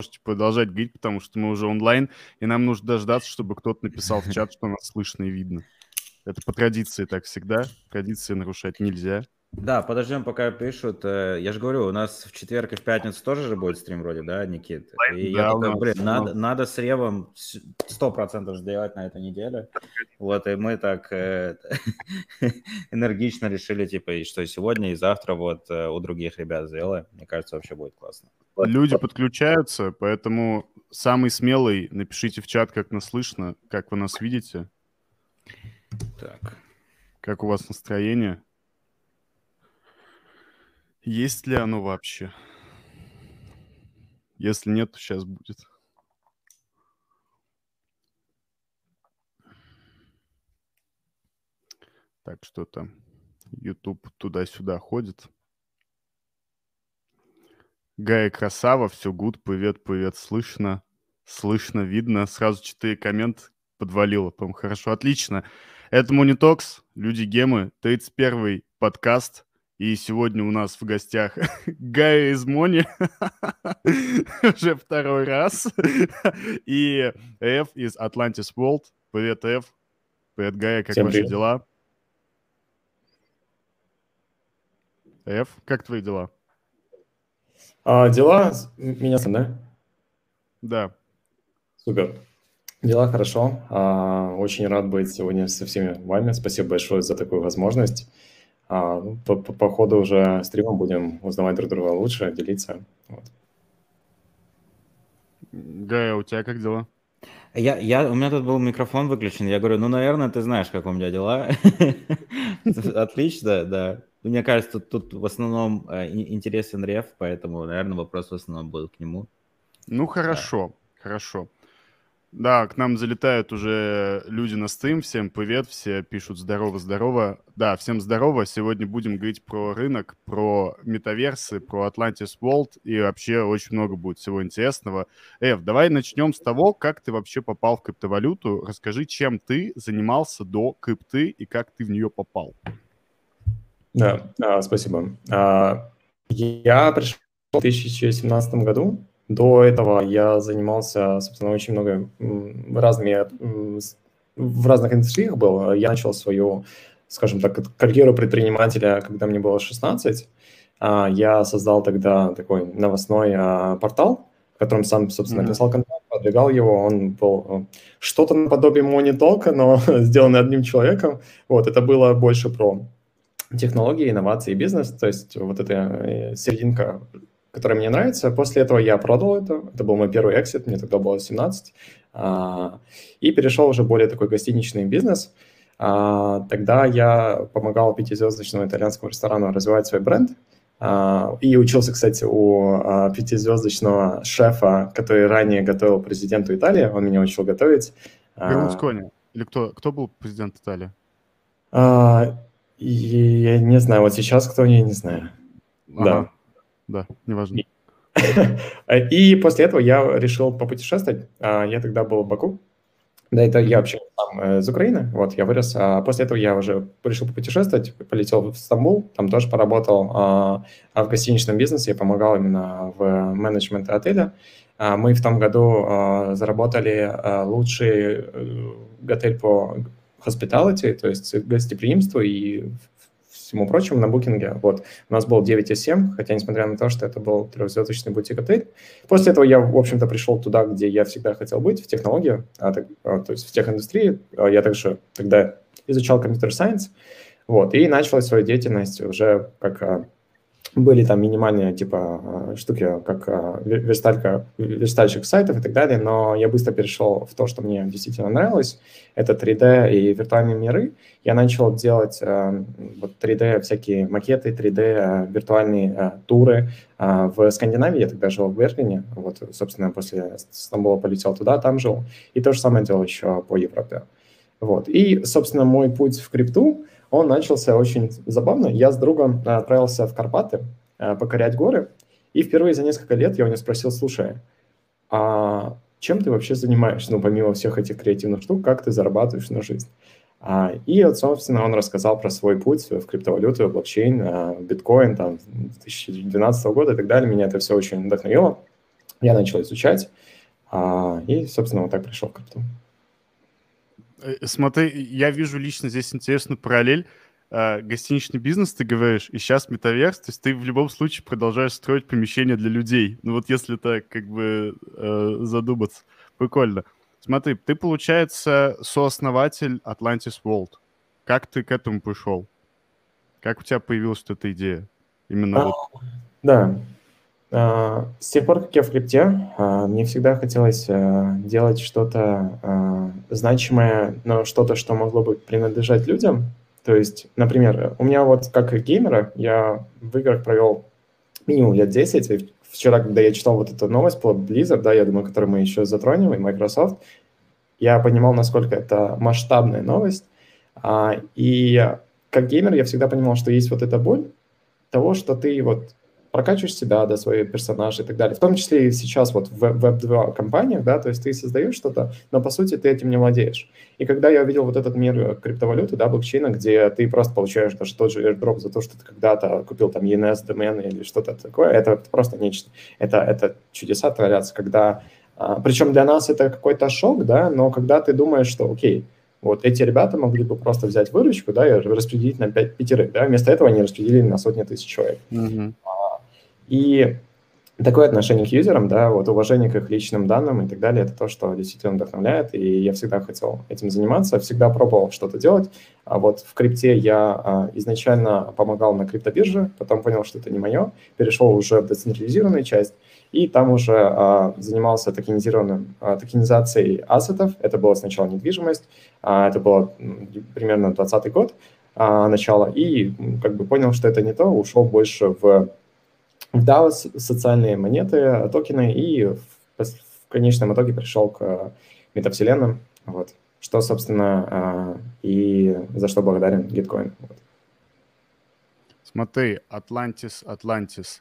можете продолжать говорить, потому что мы уже онлайн, и нам нужно дождаться, чтобы кто-то написал в чат, что нас слышно и видно. Это по традиции так всегда. Традиции нарушать нельзя. Да, подождем, пока пишут. Э, я же говорю, у нас в четверг и в пятницу тоже же будет стрим вроде, да, Никит? И да, я такой, нас, блин, надо, надо с Ревом сто процентов сделать на этой неделе. Вот, и мы так э, энергично решили, типа, что сегодня и завтра вот э, у других ребят сделаем. Мне кажется, вообще будет классно. Люди подключаются, поэтому самый смелый напишите в чат, как нас слышно, как вы нас видите. Так. Как у вас настроение? Есть ли оно вообще? Если нет, то сейчас будет. Так, что то YouTube туда-сюда ходит. Гая красава, все гуд, привет, привет, слышно, слышно, видно. Сразу четыре коммент подвалило, по хорошо, отлично. Это Монитокс, Люди Гемы, 31-й подкаст. И сегодня у нас в гостях Гая из Мони, уже второй раз, и Эф из Atlantis World. Привет, Эф. Привет, Гая, как Всем ваши привет. дела? Эф, как твои дела? А, дела меня, да? Да. Супер. Дела хорошо. А, очень рад быть сегодня со всеми вами. Спасибо большое за такую возможность. А, ну, по, по, по ходу уже стрима будем узнавать друг друга лучше, делиться. Вот. Гая, у тебя как дела? Я, я, у меня тут был микрофон выключен. Я говорю, ну, наверное, ты знаешь, как у меня дела. Отлично, да. Мне кажется, тут, в основном э, интересен Рев, поэтому, наверное, вопрос в основном был к нему. Ну, хорошо, хорошо. Да, к нам залетают уже люди на стрим. Всем привет, все пишут здорово-здорово. Да, всем здорово. Сегодня будем говорить про рынок, про метаверсы, про Atlantis World и вообще очень много будет всего интересного. Эв, давай начнем с того, как ты вообще попал в криптовалюту. Расскажи, чем ты занимался до крипты и как ты в нее попал. Да, а, спасибо. А, я пришел в 2017 году до этого я занимался, собственно, очень много разными, в разных индустриях был. Я начал свою, скажем так, карьеру предпринимателя, когда мне было 16. А, я создал тогда такой новостной а, портал, в котором сам, собственно, mm-hmm. писал контент, продвигал его. Он был э, что-то наподобие Talk, но сделанный одним человеком. Вот, это было больше про технологии, инновации и бизнес. То есть вот эта э, серединка который мне нравится. После этого я продал это. Это был мой первый эксит, мне тогда было 17. А, и перешел уже более такой гостиничный бизнес. А, тогда я помогал пятизвездочному итальянскому ресторану развивать свой бренд. А, и учился, кстати, у пятизвездочного шефа, который ранее готовил президенту Италии. Он меня учил готовить. Берлускони. Или кто, кто был президент Италии? Я не знаю, вот сейчас кто, я не знаю. Ага. Да да, неважно. И после этого я решил попутешествовать. А, я тогда был в Баку. Да, это я вообще там э, из Украины, вот, я вырос. А после этого я уже решил попутешествовать, полетел в Стамбул, там тоже поработал а, а в гостиничном бизнесе, я помогал именно в менеджменте отеля. А, мы в том году а, заработали а, лучший э, готель по hospitality, то есть гостеприимству, и всему прочему на букинге. Вот. У нас был 9,7, хотя несмотря на то, что это был трехзвездочный бутик-отель. После этого я, в общем-то, пришел туда, где я всегда хотел быть, в технологии, а, так, а, то есть в техиндустрии. А я также тогда изучал компьютер-сайенс, вот, и начал свою деятельность уже как а, были там минимальные типа а, штуки, как а, версталька, верстальщик сайтов и так далее, но я быстро перешел в то, что мне действительно нравилось. Это 3D и виртуальные миры. Я начал делать а, вот 3D всякие макеты, 3D виртуальные туры в Скандинавии. Я тогда жил в Берлине. Вот, собственно, после Стамбула полетел туда, там жил. И то же самое делал еще по Европе. Вот. И, собственно, мой путь в крипту, он начался очень забавно. Я с другом э, отправился в Карпаты э, покорять горы, и впервые за несколько лет я у него спросил, слушай, а чем ты вообще занимаешься, ну, помимо всех этих креативных штук, как ты зарабатываешь на жизнь? А, и, вот, собственно, он рассказал про свой путь в криптовалюту, блокчейн, э, биткоин, там, 2012 года и так далее. Меня это все очень вдохновило. Я начал изучать, а, и, собственно, вот так пришел к крипту. Э, смотри, я вижу лично здесь интересную параллель. А, гостиничный бизнес, ты говоришь, и сейчас метаверс, то есть ты в любом случае продолжаешь строить помещения для людей. Ну вот если так как бы э, задуматься. Прикольно. Смотри, ты, получается, сооснователь Atlantis World. Как ты к этому пришел? Как у тебя появилась эта идея? Именно а, вот. Да. А, с тех пор, как я в крипте, а, мне всегда хотелось а, делать что-то значимое, но что-то, что могло бы принадлежать людям. То есть, например, у меня вот как геймера, я в играх провел минимум лет 10, и вчера, когда я читал вот эту новость про Blizzard, да, я думаю, которую мы еще затронем, и Microsoft, я понимал, насколько это масштабная новость. И как геймер я всегда понимал, что есть вот эта боль того, что ты вот прокачиваешь себя, да, свои персонажи и так далее. В том числе и сейчас вот в Web2 компаниях, да, то есть ты создаешь что-то, но по сути ты этим не владеешь. И когда я увидел вот этот мир криптовалюты, да, блокчейна, где ты просто получаешь даже тот же airdrop за то, что ты когда-то купил там ENS домен или что-то такое, это просто нечто. Это, это чудеса творятся, когда... А, причем для нас это какой-то шок, да, но когда ты думаешь, что, окей, вот эти ребята могли бы просто взять выручку, да, и распределить на пять пятерых, да, вместо этого они распределили на сотни тысяч человек. Mm-hmm. И такое отношение к юзерам, да, вот уважение к их личным данным и так далее, это то, что действительно вдохновляет, и я всегда хотел этим заниматься, всегда пробовал что-то делать. А вот в крипте я а, изначально помогал на криптобирже, потом понял, что это не мое, перешел уже в децентрализированную часть, и там уже а, занимался токенизированным, а, токенизацией ассетов. Это была сначала недвижимость, а, это было примерно 2020 год а, начало, и как бы понял, что это не то, ушел больше в DAO социальные монеты, токены, и в, в конечном итоге пришел к метавселенным, вот, что, собственно, а, и за что благодарен Gitcoin. Вот. Смотри, Atlantis, Atlantis.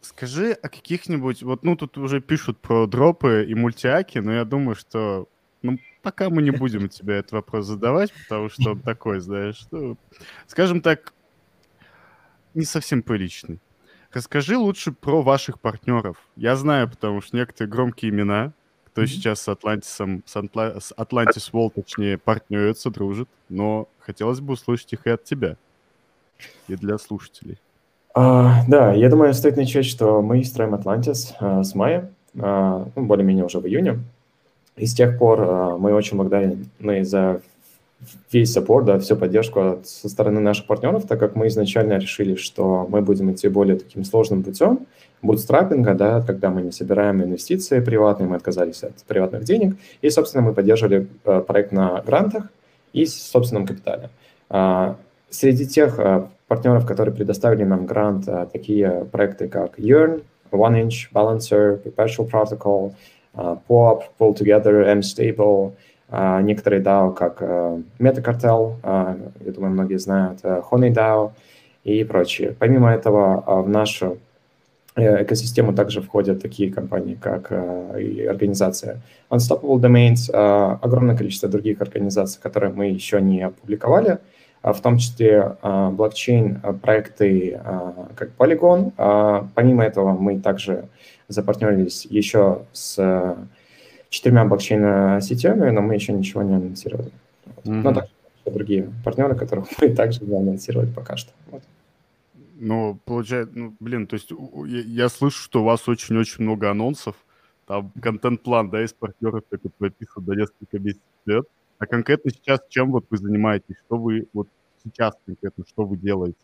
Скажи о каких-нибудь, вот, ну, тут уже пишут про дропы и мультиаки, но я думаю, что, ну, пока мы не будем тебе этот вопрос задавать, потому что он такой, знаешь, ну, скажем так, не совсем приличный. Расскажи лучше про ваших партнеров. Я знаю, потому что некоторые громкие имена, кто mm-hmm. сейчас с Атлантисом, с, Атла... с Atlantis Wall, точнее, партнерится, дружит, но хотелось бы услышать их и от тебя, и для слушателей. А, да, я думаю, стоит начать, что мы строим Атлантис а, с мая, а, ну, более-менее уже в июне. И с тех пор а, мы очень благодарны за весь саппорт, да, всю поддержку от, со стороны наших партнеров, так как мы изначально решили, что мы будем идти более таким сложным путем, бутстрапинга, да, когда мы не собираем инвестиции приватные, мы отказались от приватных денег, и, собственно, мы поддерживали э, проект на грантах и собственном капитале. А, среди тех а, партнеров, которые предоставили нам грант, а, такие проекты, как Yearn, One Inch, Balancer, Perpetual Protocol, POP, Pull Together, M-Stable – а, некоторые DAO, как Metacardel, а, я думаю, многие знают, э, Honey DAO и прочие. Помимо этого, а, в нашу э, экосистему также входят такие компании, как э, и организация Unstoppable Domains, огромное количество других организаций, которые мы еще не опубликовали, в том числе блокчейн-проекты как Polygon. Помимо этого, мы также запартнерились еще с четырьмя блокчейн-сетями, но мы еще ничего не анонсировали. Вот. Mm-hmm. Но также другие партнеры, которых мы также не анонсировали пока что. Вот. Ну, получается, ну, блин, то есть я, я слышу, что у вас очень-очень много анонсов, там контент-план, да, из партнеров это прописан до несколько месяцев вперед. А конкретно сейчас чем вот вы занимаетесь? Что вы вот сейчас конкретно, что вы делаете?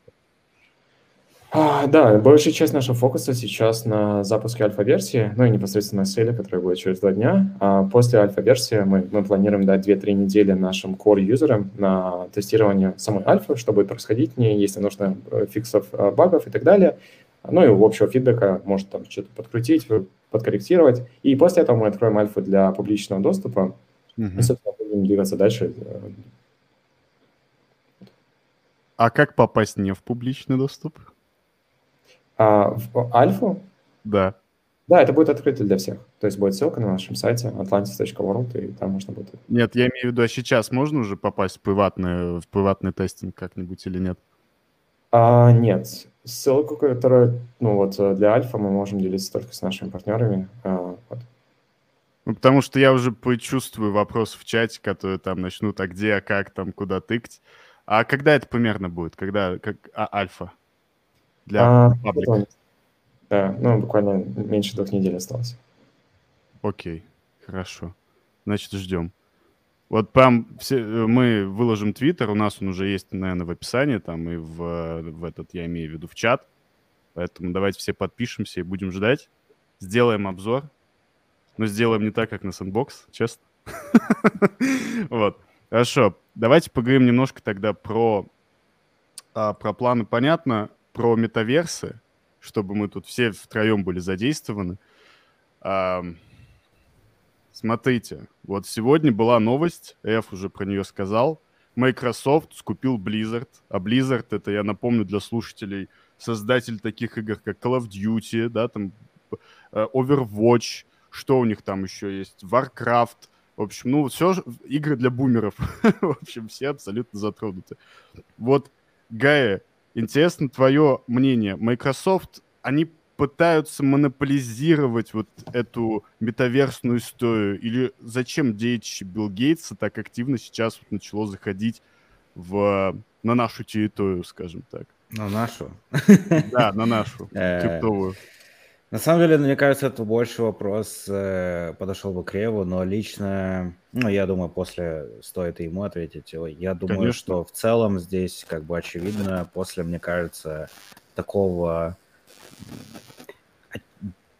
А, да, большая часть нашего фокуса сейчас на запуске альфа-версии, ну и непосредственно на сейле, которая будет через два дня. А после альфа-версии мы, мы планируем дать 2-3 недели нашим core-юзерам на тестирование самой альфы, что будет происходить в ней, если нужно э, фиксов э, багов и так далее. Ну и общего фидбэка, может там что-то подкрутить, подкорректировать. И после этого мы откроем альфу для публичного доступа. Mm-hmm. И, собственно, будем двигаться дальше. А как попасть не в публичный доступ? А, в альфу? Да. Да, это будет открыто для всех. То есть будет ссылка на нашем сайте atlantis.world, и там можно будет... Нет, я имею в виду, а сейчас можно уже попасть в приватный, в приватный тестинг как-нибудь или нет? А, нет. ссылку, которую, ну вот для альфа мы можем делиться только с нашими партнерами. Вот. Ну, потому что я уже почувствую вопрос в чате, которые там начнут, а где, а как, там, куда тыкать. А когда это примерно будет? Когда как, а, альфа? Для а, паблика? Да, ну, буквально меньше двух недель осталось. Окей, хорошо. Значит, ждем. Вот прям все, э, мы выложим твиттер, у нас он уже есть, наверное, в описании, там и в, в этот, я имею в виду, в чат. Поэтому давайте все подпишемся и будем ждать. Сделаем обзор. Но сделаем не так, как на Sandbox, честно. Вот. Хорошо. Давайте поговорим немножко тогда про, а, про планы. Понятно, про метаверсы, чтобы мы тут все втроем были задействованы. А, смотрите, вот сегодня была новость, Эф уже про нее сказал. Microsoft скупил Blizzard, а Blizzard, это, я напомню для слушателей, создатель таких игр, как Call of Duty, да, там э, Overwatch, что у них там еще есть, Warcraft, в общем, ну, все игры для бумеров. в общем, все абсолютно затронуты. Вот, Гая, интересно твое мнение. Microsoft, они пытаются монополизировать вот эту метаверсную историю? Или зачем детище Билл Гейтса так активно сейчас вот начало заходить в, на нашу территорию, скажем так? На нашу? Да, на нашу, э, криптовую. На самом деле, мне кажется, это больше вопрос э, подошел бы к Реву, но лично, ну, я думаю, после стоит ему ответить. Я думаю, Конечно. что в целом здесь, как бы очевидно, после, мне кажется, такого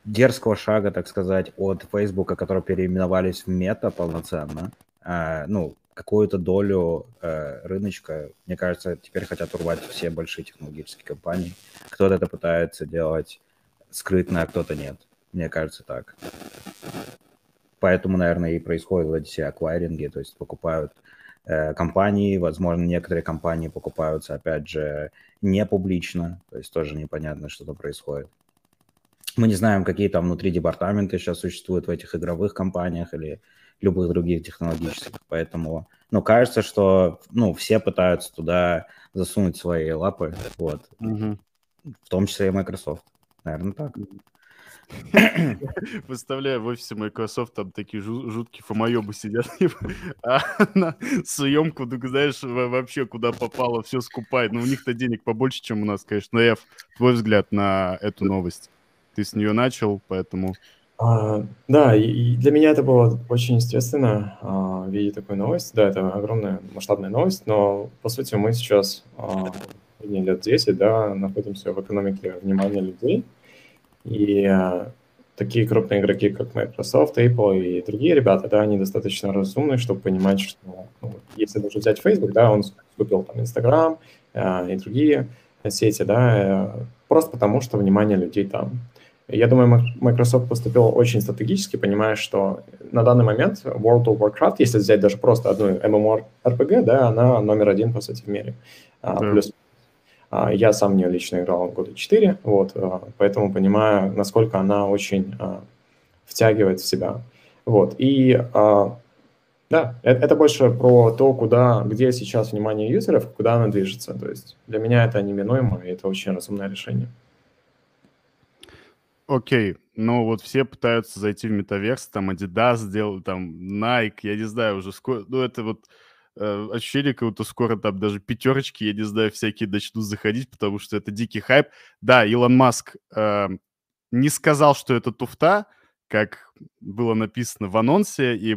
дерзкого шага, так сказать, от Фейсбука, которые переименовались в Мета полноценно, э, ну, какую-то долю э, рыночка, мне кажется, теперь хотят урвать все большие технологические компании. Кто-то это пытается делать скрытно, а кто-то нет. Мне кажется так. Поэтому, наверное, и происходят эти все аквайринги, то есть покупают э, компании, возможно, некоторые компании покупаются, опять же, не публично, то есть тоже непонятно, что там происходит. Мы не знаем, какие там внутри департаменты сейчас существуют в этих игровых компаниях или любых других технологических, поэтому, ну, кажется, что, ну, все пытаются туда засунуть свои лапы, вот, угу. в том числе и Microsoft. Наверное, так. Представляю, в офисе Microsoft там такие жуткие фомоебы сидят, а на съемку, ты знаешь, вообще куда попало, все скупает. Но ну, у них-то денег побольше, чем у нас, конечно. Но, Эф, твой взгляд на эту новость? Ты с нее начал, поэтому... А, да, и для меня это было очень естественно а, видеть такую новость. Да, это огромная масштабная новость, но, по сути, мы сейчас а, лет 10, да, находимся в экономике внимания людей, и а, такие крупные игроки, как Microsoft, Apple и другие ребята, да, они достаточно разумны, чтобы понимать, что ну, если даже взять Facebook, да, он купил там Instagram а, и другие сети, да, э, просто потому что внимание людей там. Я думаю, Microsoft поступил очень стратегически, понимая, что на данный момент World of Warcraft, если взять даже просто одну MMORPG, да, она номер один, по сути, в мире. А, да. Плюс я сам в нее лично играл года 4, вот, а, поэтому понимаю, насколько она очень а, втягивает в себя. Вот, и да, это, это больше про то, куда, где сейчас внимание юзеров, куда она движется. То есть для меня это неминуемо, и это очень разумное решение. Окей, okay. ну вот все пытаются зайти в метаверс, там Adidas сделал, там Nike, я не знаю, уже скоро, ну это вот э, ощущение, как будто скоро там даже пятерочки, я не знаю, всякие начнут заходить, потому что это дикий хайп. Да, Илон Маск э, не сказал, что это туфта, как было написано в анонсе, и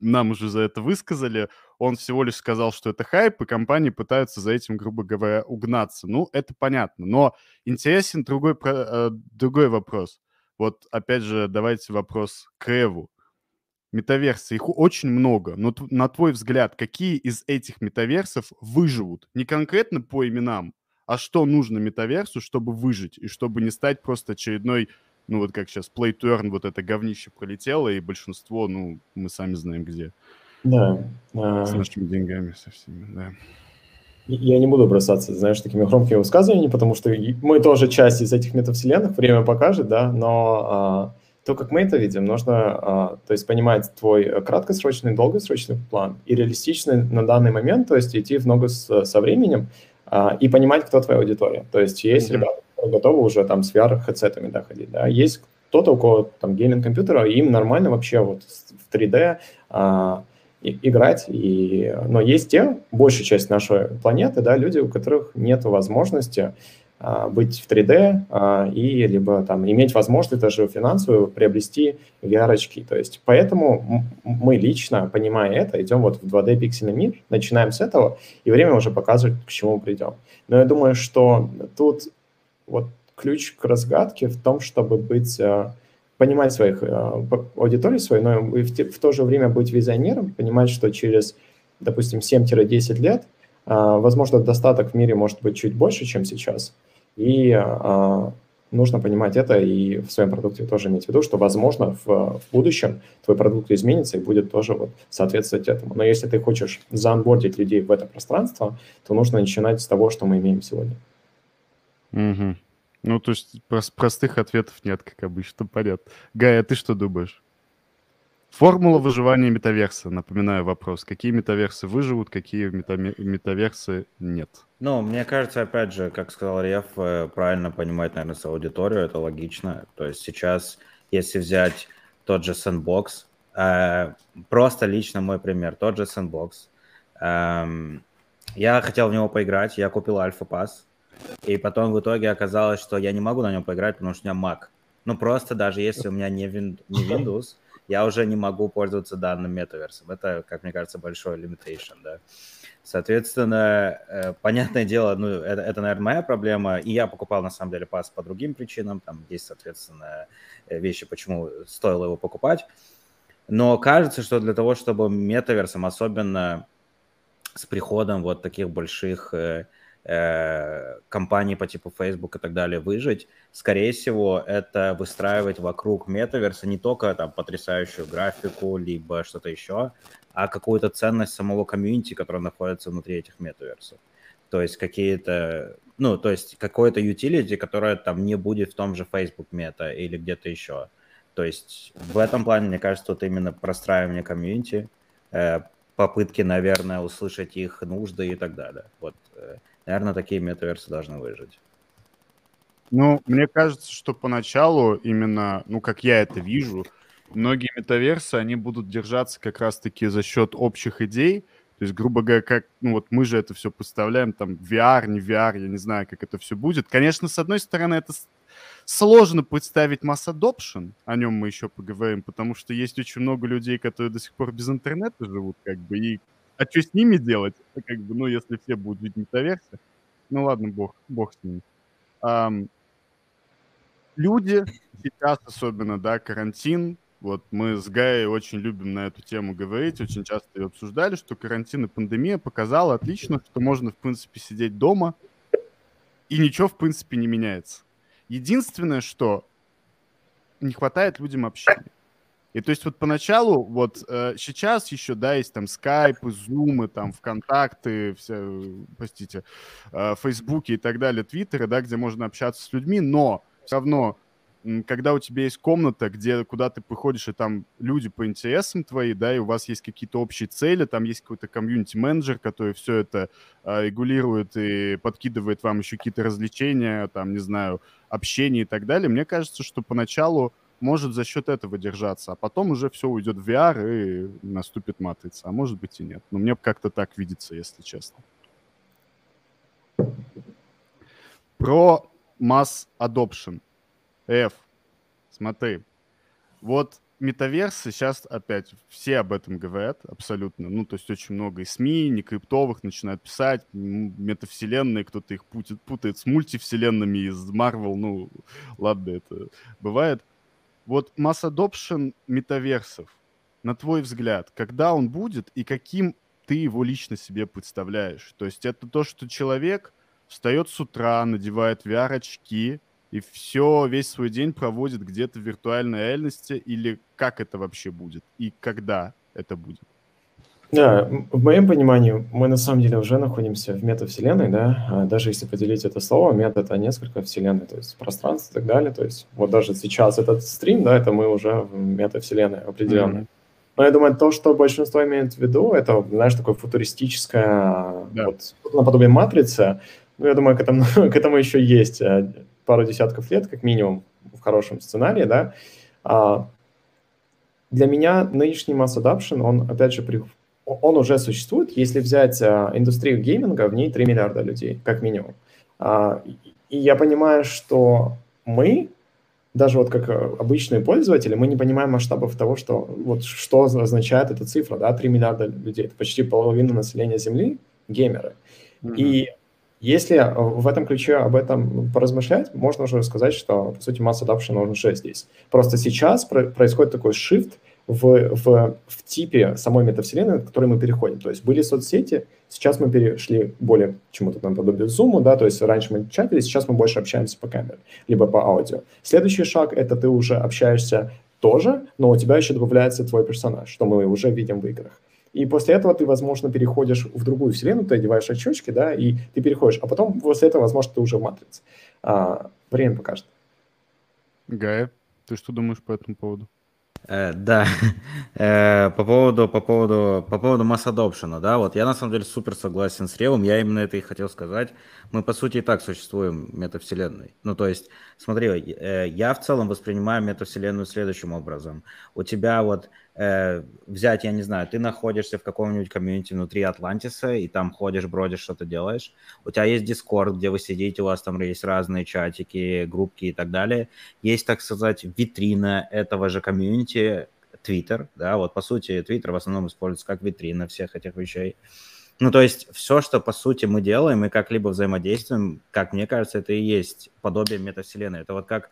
нам уже за это высказали. Он всего лишь сказал, что это хайп, и компании пытаются за этим, грубо говоря, угнаться. Ну, это понятно. Но интересен другой, э, другой вопрос. Вот, опять же, давайте вопрос к Эву метаверсы, их очень много, но на твой взгляд, какие из этих метаверсов выживут? Не конкретно по именам, а что нужно метаверсу, чтобы выжить, и чтобы не стать просто очередной, ну вот как сейчас, play to earn, вот это говнище пролетело, и большинство, ну, мы сами знаем где. Да. С а нашими деньгами, со всеми, да. Я не буду бросаться, знаешь, такими громкими высказываниями, потому что мы тоже часть из этих метавселенных, время покажет, да, но а, то, как мы это видим, нужно а, то есть понимать твой краткосрочный, долгосрочный план и реалистичный на данный момент, то есть идти в ногу с, со временем, а, и понимать, кто твоя аудитория. То есть есть mm-hmm. ребята, которые готовы уже там с VR-хедсетами да, ходить, да, есть кто-то, у кого там гейминг компьютера, им нормально вообще вот в 3D а, и, играть. И, но есть те, большая часть нашей планеты, да, люди, у которых нет возможности быть в 3D а, и либо там иметь возможность даже финансовую приобрести VR-очки. То есть поэтому мы лично, понимая это, идем вот в 2D пиксельный мир, начинаем с этого, и время уже показывает, к чему придем. Но я думаю, что тут вот ключ к разгадке в том, чтобы быть а, понимать своих аудиторий свою, но и в, в то же время быть визионером, понимать, что через, допустим, 7-10 лет, возможно, достаток в мире может быть чуть больше, чем сейчас – и а, нужно понимать это и в своем продукте тоже иметь в виду, что, возможно, в, в будущем твой продукт изменится и будет тоже вот соответствовать этому. Но если ты хочешь заонбордить людей в это пространство, то нужно начинать с того, что мы имеем сегодня. Угу. Ну, то есть простых ответов нет, как обычно, понятно. Гая, а ты что думаешь? Формула выживания метаверса. Напоминаю вопрос. Какие метаверсы выживут, какие мета метаверсы нет? Ну, мне кажется, опять же, как сказал Реф, э, правильно понимать, наверное, свою аудиторию, это логично. То есть сейчас, если взять тот же Sandbox, э, просто лично мой пример, тот же Sandbox, э, я хотел в него поиграть, я купил Альфа-пас, и потом в итоге оказалось, что я не могу на нем поиграть, потому что у меня Mac. Ну, просто даже если у меня не, вин, не Windows, я уже не могу пользоваться данным метаверсом. Это, как мне кажется, большой limitation, да. Соответственно, э, понятное дело, ну, это, это, наверное, моя проблема. И я покупал, на самом деле, пас по другим причинам. Там есть, соответственно, э, вещи, почему стоило его покупать. Но кажется, что для того, чтобы метаверсом, особенно с приходом вот таких больших э, компаний по типу Facebook и так далее выжить, скорее всего, это выстраивать вокруг метаверса не только там потрясающую графику, либо что-то еще, а какую-то ценность самого комьюнити, которая находится внутри этих метаверсов. То есть какие-то, ну, то есть какое-то utility, которое там не будет в том же Facebook мета или где-то еще. То есть в этом плане, мне кажется, тут именно простраивание комьюнити, э, попытки, наверное, услышать их нужды и так далее. Вот э, Наверное, такие метаверсы должны выжить. Ну, мне кажется, что поначалу именно, ну, как я это вижу, многие метаверсы, они будут держаться как раз-таки за счет общих идей, то есть, грубо говоря, как, ну вот мы же это все представляем, там, VR, не VR, я не знаю, как это все будет. Конечно, с одной стороны, это сложно представить масс adoption, о нем мы еще поговорим, потому что есть очень много людей, которые до сих пор без интернета живут, как бы, и а что с ними делать? Как бы, ну, если все будут жить метаверсе. Ну ладно, бог, бог с ними. Um, люди сейчас особенно, да, карантин, вот мы с Гаей очень любим на эту тему говорить, очень часто ее обсуждали, что карантин и пандемия показала отлично, что можно, в принципе, сидеть дома, и ничего, в принципе, не меняется. Единственное, что не хватает людям общения. И то есть вот поначалу, вот э, сейчас еще, да, есть там скайпы, зумы, там ВКонтакты, все, простите, э, Фейсбуки и так далее, Твиттеры, да, где можно общаться с людьми, но все равно, когда у тебя есть комната, где, куда ты приходишь, и там люди по интересам твои, да, и у вас есть какие-то общие цели, там есть какой-то комьюнити-менеджер, который все это э, регулирует и подкидывает вам еще какие-то развлечения, там, не знаю, общение и так далее, мне кажется, что поначалу может за счет этого держаться, а потом уже все уйдет в VR и наступит матрица. А может быть и нет. Но мне как-то так видится, если честно. Про масс adoption. F. Смотри. Вот метаверсы сейчас опять все об этом говорят абсолютно. Ну, то есть очень много и СМИ, не криптовых начинают писать, метавселенные, кто-то их путает, путает с мультивселенными из Marvel. Ну, ладно, это бывает. Вот масс adoption метаверсов, на твой взгляд, когда он будет и каким ты его лично себе представляешь? То есть это то, что человек встает с утра, надевает VR-очки и все, весь свой день проводит где-то в виртуальной реальности или как это вообще будет и когда это будет? Да, в моем понимании мы на самом деле уже находимся в метавселенной, да, а даже если поделить это слово, мета — это несколько вселенной, то есть пространство и так далее, то есть вот даже сейчас этот стрим, да, это мы уже в метавселенной определенной. Но я думаю, то, что большинство имеет в виду, это, знаешь, такое футуристическое, да. вот, наподобие матрицы. Ну, я думаю, к этому, к этому еще есть э, пару десятков лет, как минимум, в хорошем сценарии, да. А, для меня нынешний mass adoption, он, опять же, при, он уже существует. Если взять а, индустрию гейминга, в ней 3 миллиарда людей, как минимум. А, и я понимаю, что мы, даже вот как э, обычные пользователи, мы не понимаем масштабов того, что вот что означает эта цифра, да, 3 миллиарда людей. Это почти половина населения Земли геймеры. Mm-hmm. И если в этом ключе об этом поразмышлять, можно уже сказать, что, по сути, масса adoption он уже здесь. Просто сейчас происходит такой shift в, в, в типе самой метавселенной, к которой мы переходим. То есть были соцсети, сейчас мы перешли более чему-то там подобию Zoom, да, то есть раньше мы чатили, сейчас мы больше общаемся по камере, либо по аудио. Следующий шаг — это ты уже общаешься тоже, но у тебя еще добавляется твой персонаж, что мы уже видим в играх. И после этого ты, возможно, переходишь в другую вселенную, ты одеваешь очечки, да, и ты переходишь. А потом после этого, возможно, ты уже в матрице. А, время покажет. Гая, ты что думаешь по этому поводу? Э, да, э, по поводу, по поводу, по поводу mass adoption, да, вот я на самом деле супер согласен с Ревом, я именно это и хотел сказать. Мы, по сути, и так существуем метавселенной. Ну, то есть, смотри, э, я в целом воспринимаю метавселенную следующим образом. У тебя вот э, взять, я не знаю, ты находишься в каком-нибудь комьюнити внутри Атлантиса, и там ходишь, бродишь, что-то делаешь. У тебя есть Discord, где вы сидите, у вас там есть разные чатики, группки и так далее. Есть, так сказать, витрина этого же комьюнити, Twitter, да, вот по сути Twitter в основном используется как витрина всех этих вещей. Ну, то есть все, что по сути мы делаем и как-либо взаимодействуем, как мне кажется, это и есть подобие метавселенной. Это вот как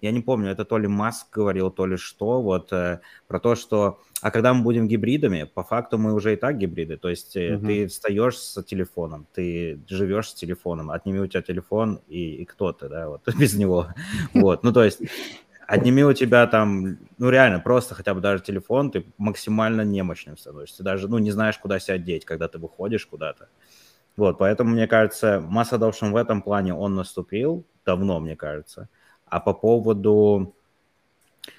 я не помню, это то ли Маск говорил, то ли что, вот э, про то, что, а когда мы будем гибридами, по факту мы уже и так гибриды, то есть угу. ты встаешь с телефоном, ты живешь с телефоном, отними у тебя телефон и, и кто ты, да, вот без него, вот, ну то есть отними у тебя там, ну реально, просто хотя бы даже телефон, ты максимально немощным становишься, ты даже, ну не знаешь, куда себя деть, когда ты выходишь куда-то. Вот, поэтому, мне кажется, масса adoption в этом плане он наступил давно, мне кажется. А по поводу...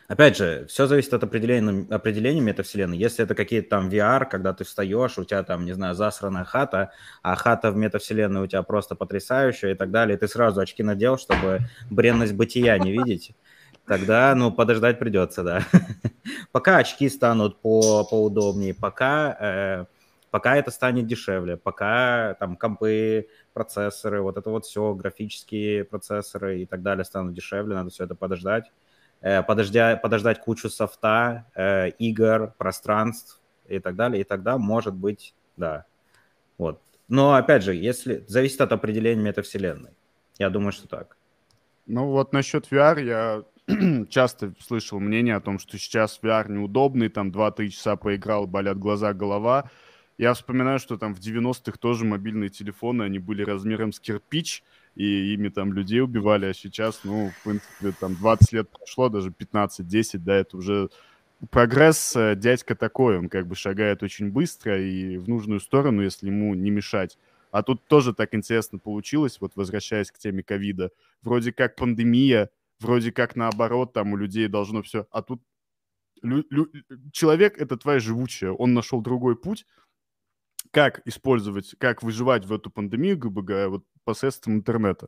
Опять же, все зависит от определения, определения метавселенной. Если это какие-то там VR, когда ты встаешь, у тебя там, не знаю, засранная хата, а хата в метавселенной у тебя просто потрясающая и так далее, и ты сразу очки надел, чтобы бренность бытия не видеть, тогда, ну, подождать придется, да. Пока очки станут по, поудобнее, пока, э, пока это станет дешевле, пока там компы, процессоры, вот это вот все, графические процессоры и так далее станут дешевле, надо все это подождать. Э, подождя, подождать кучу софта, э, игр, пространств и так далее, и тогда, может быть, да. Вот. Но, опять же, если зависит от определения метавселенной. Я думаю, что так. Ну вот насчет VR я часто слышал мнение о том, что сейчас VR неудобный, там 2-3 часа поиграл, болят глаза, голова. Я вспоминаю, что там в 90-х тоже мобильные телефоны, они были размером с кирпич, и ими там людей убивали, а сейчас, ну, в принципе, там 20 лет прошло, даже 15-10, да, это уже прогресс э, дядька такой, он как бы шагает очень быстро и в нужную сторону, если ему не мешать. А тут тоже так интересно получилось, вот возвращаясь к теме ковида. Вроде как пандемия, вроде как наоборот, там у людей должно все... А тут лю- лю- человек — это твоя живучая, он нашел другой путь, как использовать, как выживать в эту пандемию, грубо говоря, вот посредством интернета.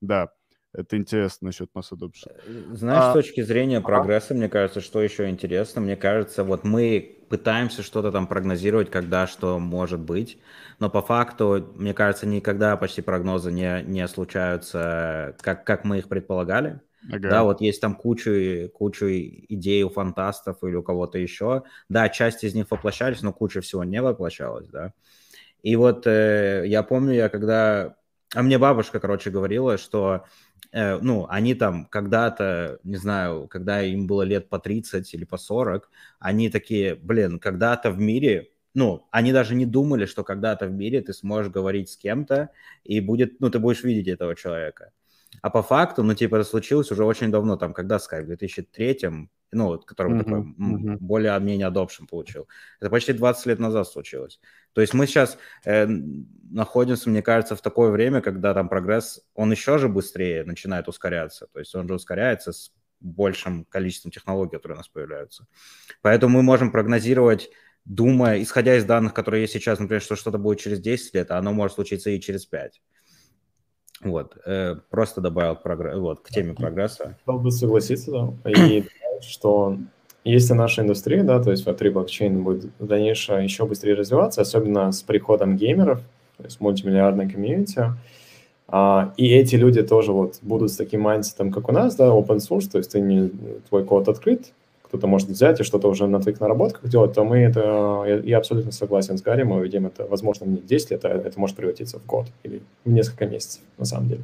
Да, это интересно насчет масс adoption. Э, знаешь, а... с точки зрения прогресса, мне кажется, что еще интересно, мне кажется, вот мы пытаемся что-то там прогнозировать, когда что может быть, но по факту, мне кажется, никогда почти прогнозы не, не случаются, как, как мы их предполагали. Ага. Да, вот есть там куча, куча идей у фантастов или у кого-то еще. Да, часть из них воплощались, но куча всего не воплощалась, да. И вот э, я помню, я когда... А мне бабушка, короче, говорила, что, э, ну, они там когда-то, не знаю, когда им было лет по 30 или по 40, они такие, блин, когда-то в мире ну, они даже не думали, что когда-то в мире ты сможешь говорить с кем-то, и будет, ну, ты будешь видеть этого человека. А по факту, ну, типа, это случилось уже очень давно, там, когда Skype, в 2003 ну, который uh-huh, такой uh-huh. более-менее adoption получил. Это почти 20 лет назад случилось. То есть мы сейчас э, находимся, мне кажется, в такое время, когда там прогресс, он еще же быстрее начинает ускоряться. То есть он же ускоряется с большим количеством технологий, которые у нас появляются. Поэтому мы можем прогнозировать, думая, исходя из данных, которые есть сейчас, например, что что-то будет через 10 лет, а оно может случиться и через 5. Вот, э, просто добавил прогресс, вот, к теме прогресса. Хотел бы согласиться, да, и что если наша индустрия, да, то есть Web3 блокчейн будет в дальнейшем еще быстрее развиваться, особенно с приходом геймеров, то есть мультимиллиардной комьюнити, а, и эти люди тоже вот будут с таким mindset ом, как у нас, да, open source, то есть ты не, твой код открыт, кто-то может взять и что-то уже на твоих наработках делать, то мы это, я, я абсолютно согласен с Гарри, мы увидим это, возможно, не 10 лет, а это может превратиться в год или в несколько месяцев, на самом деле.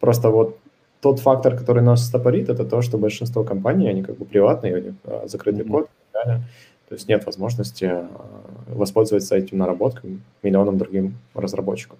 Просто вот тот фактор, который нас стопорит, это то, что большинство компаний, они как бы приватные, у них а, закрытый mm-hmm. код и так далее. То есть нет возможности а, воспользоваться этим наработками миллионам другим разработчикам.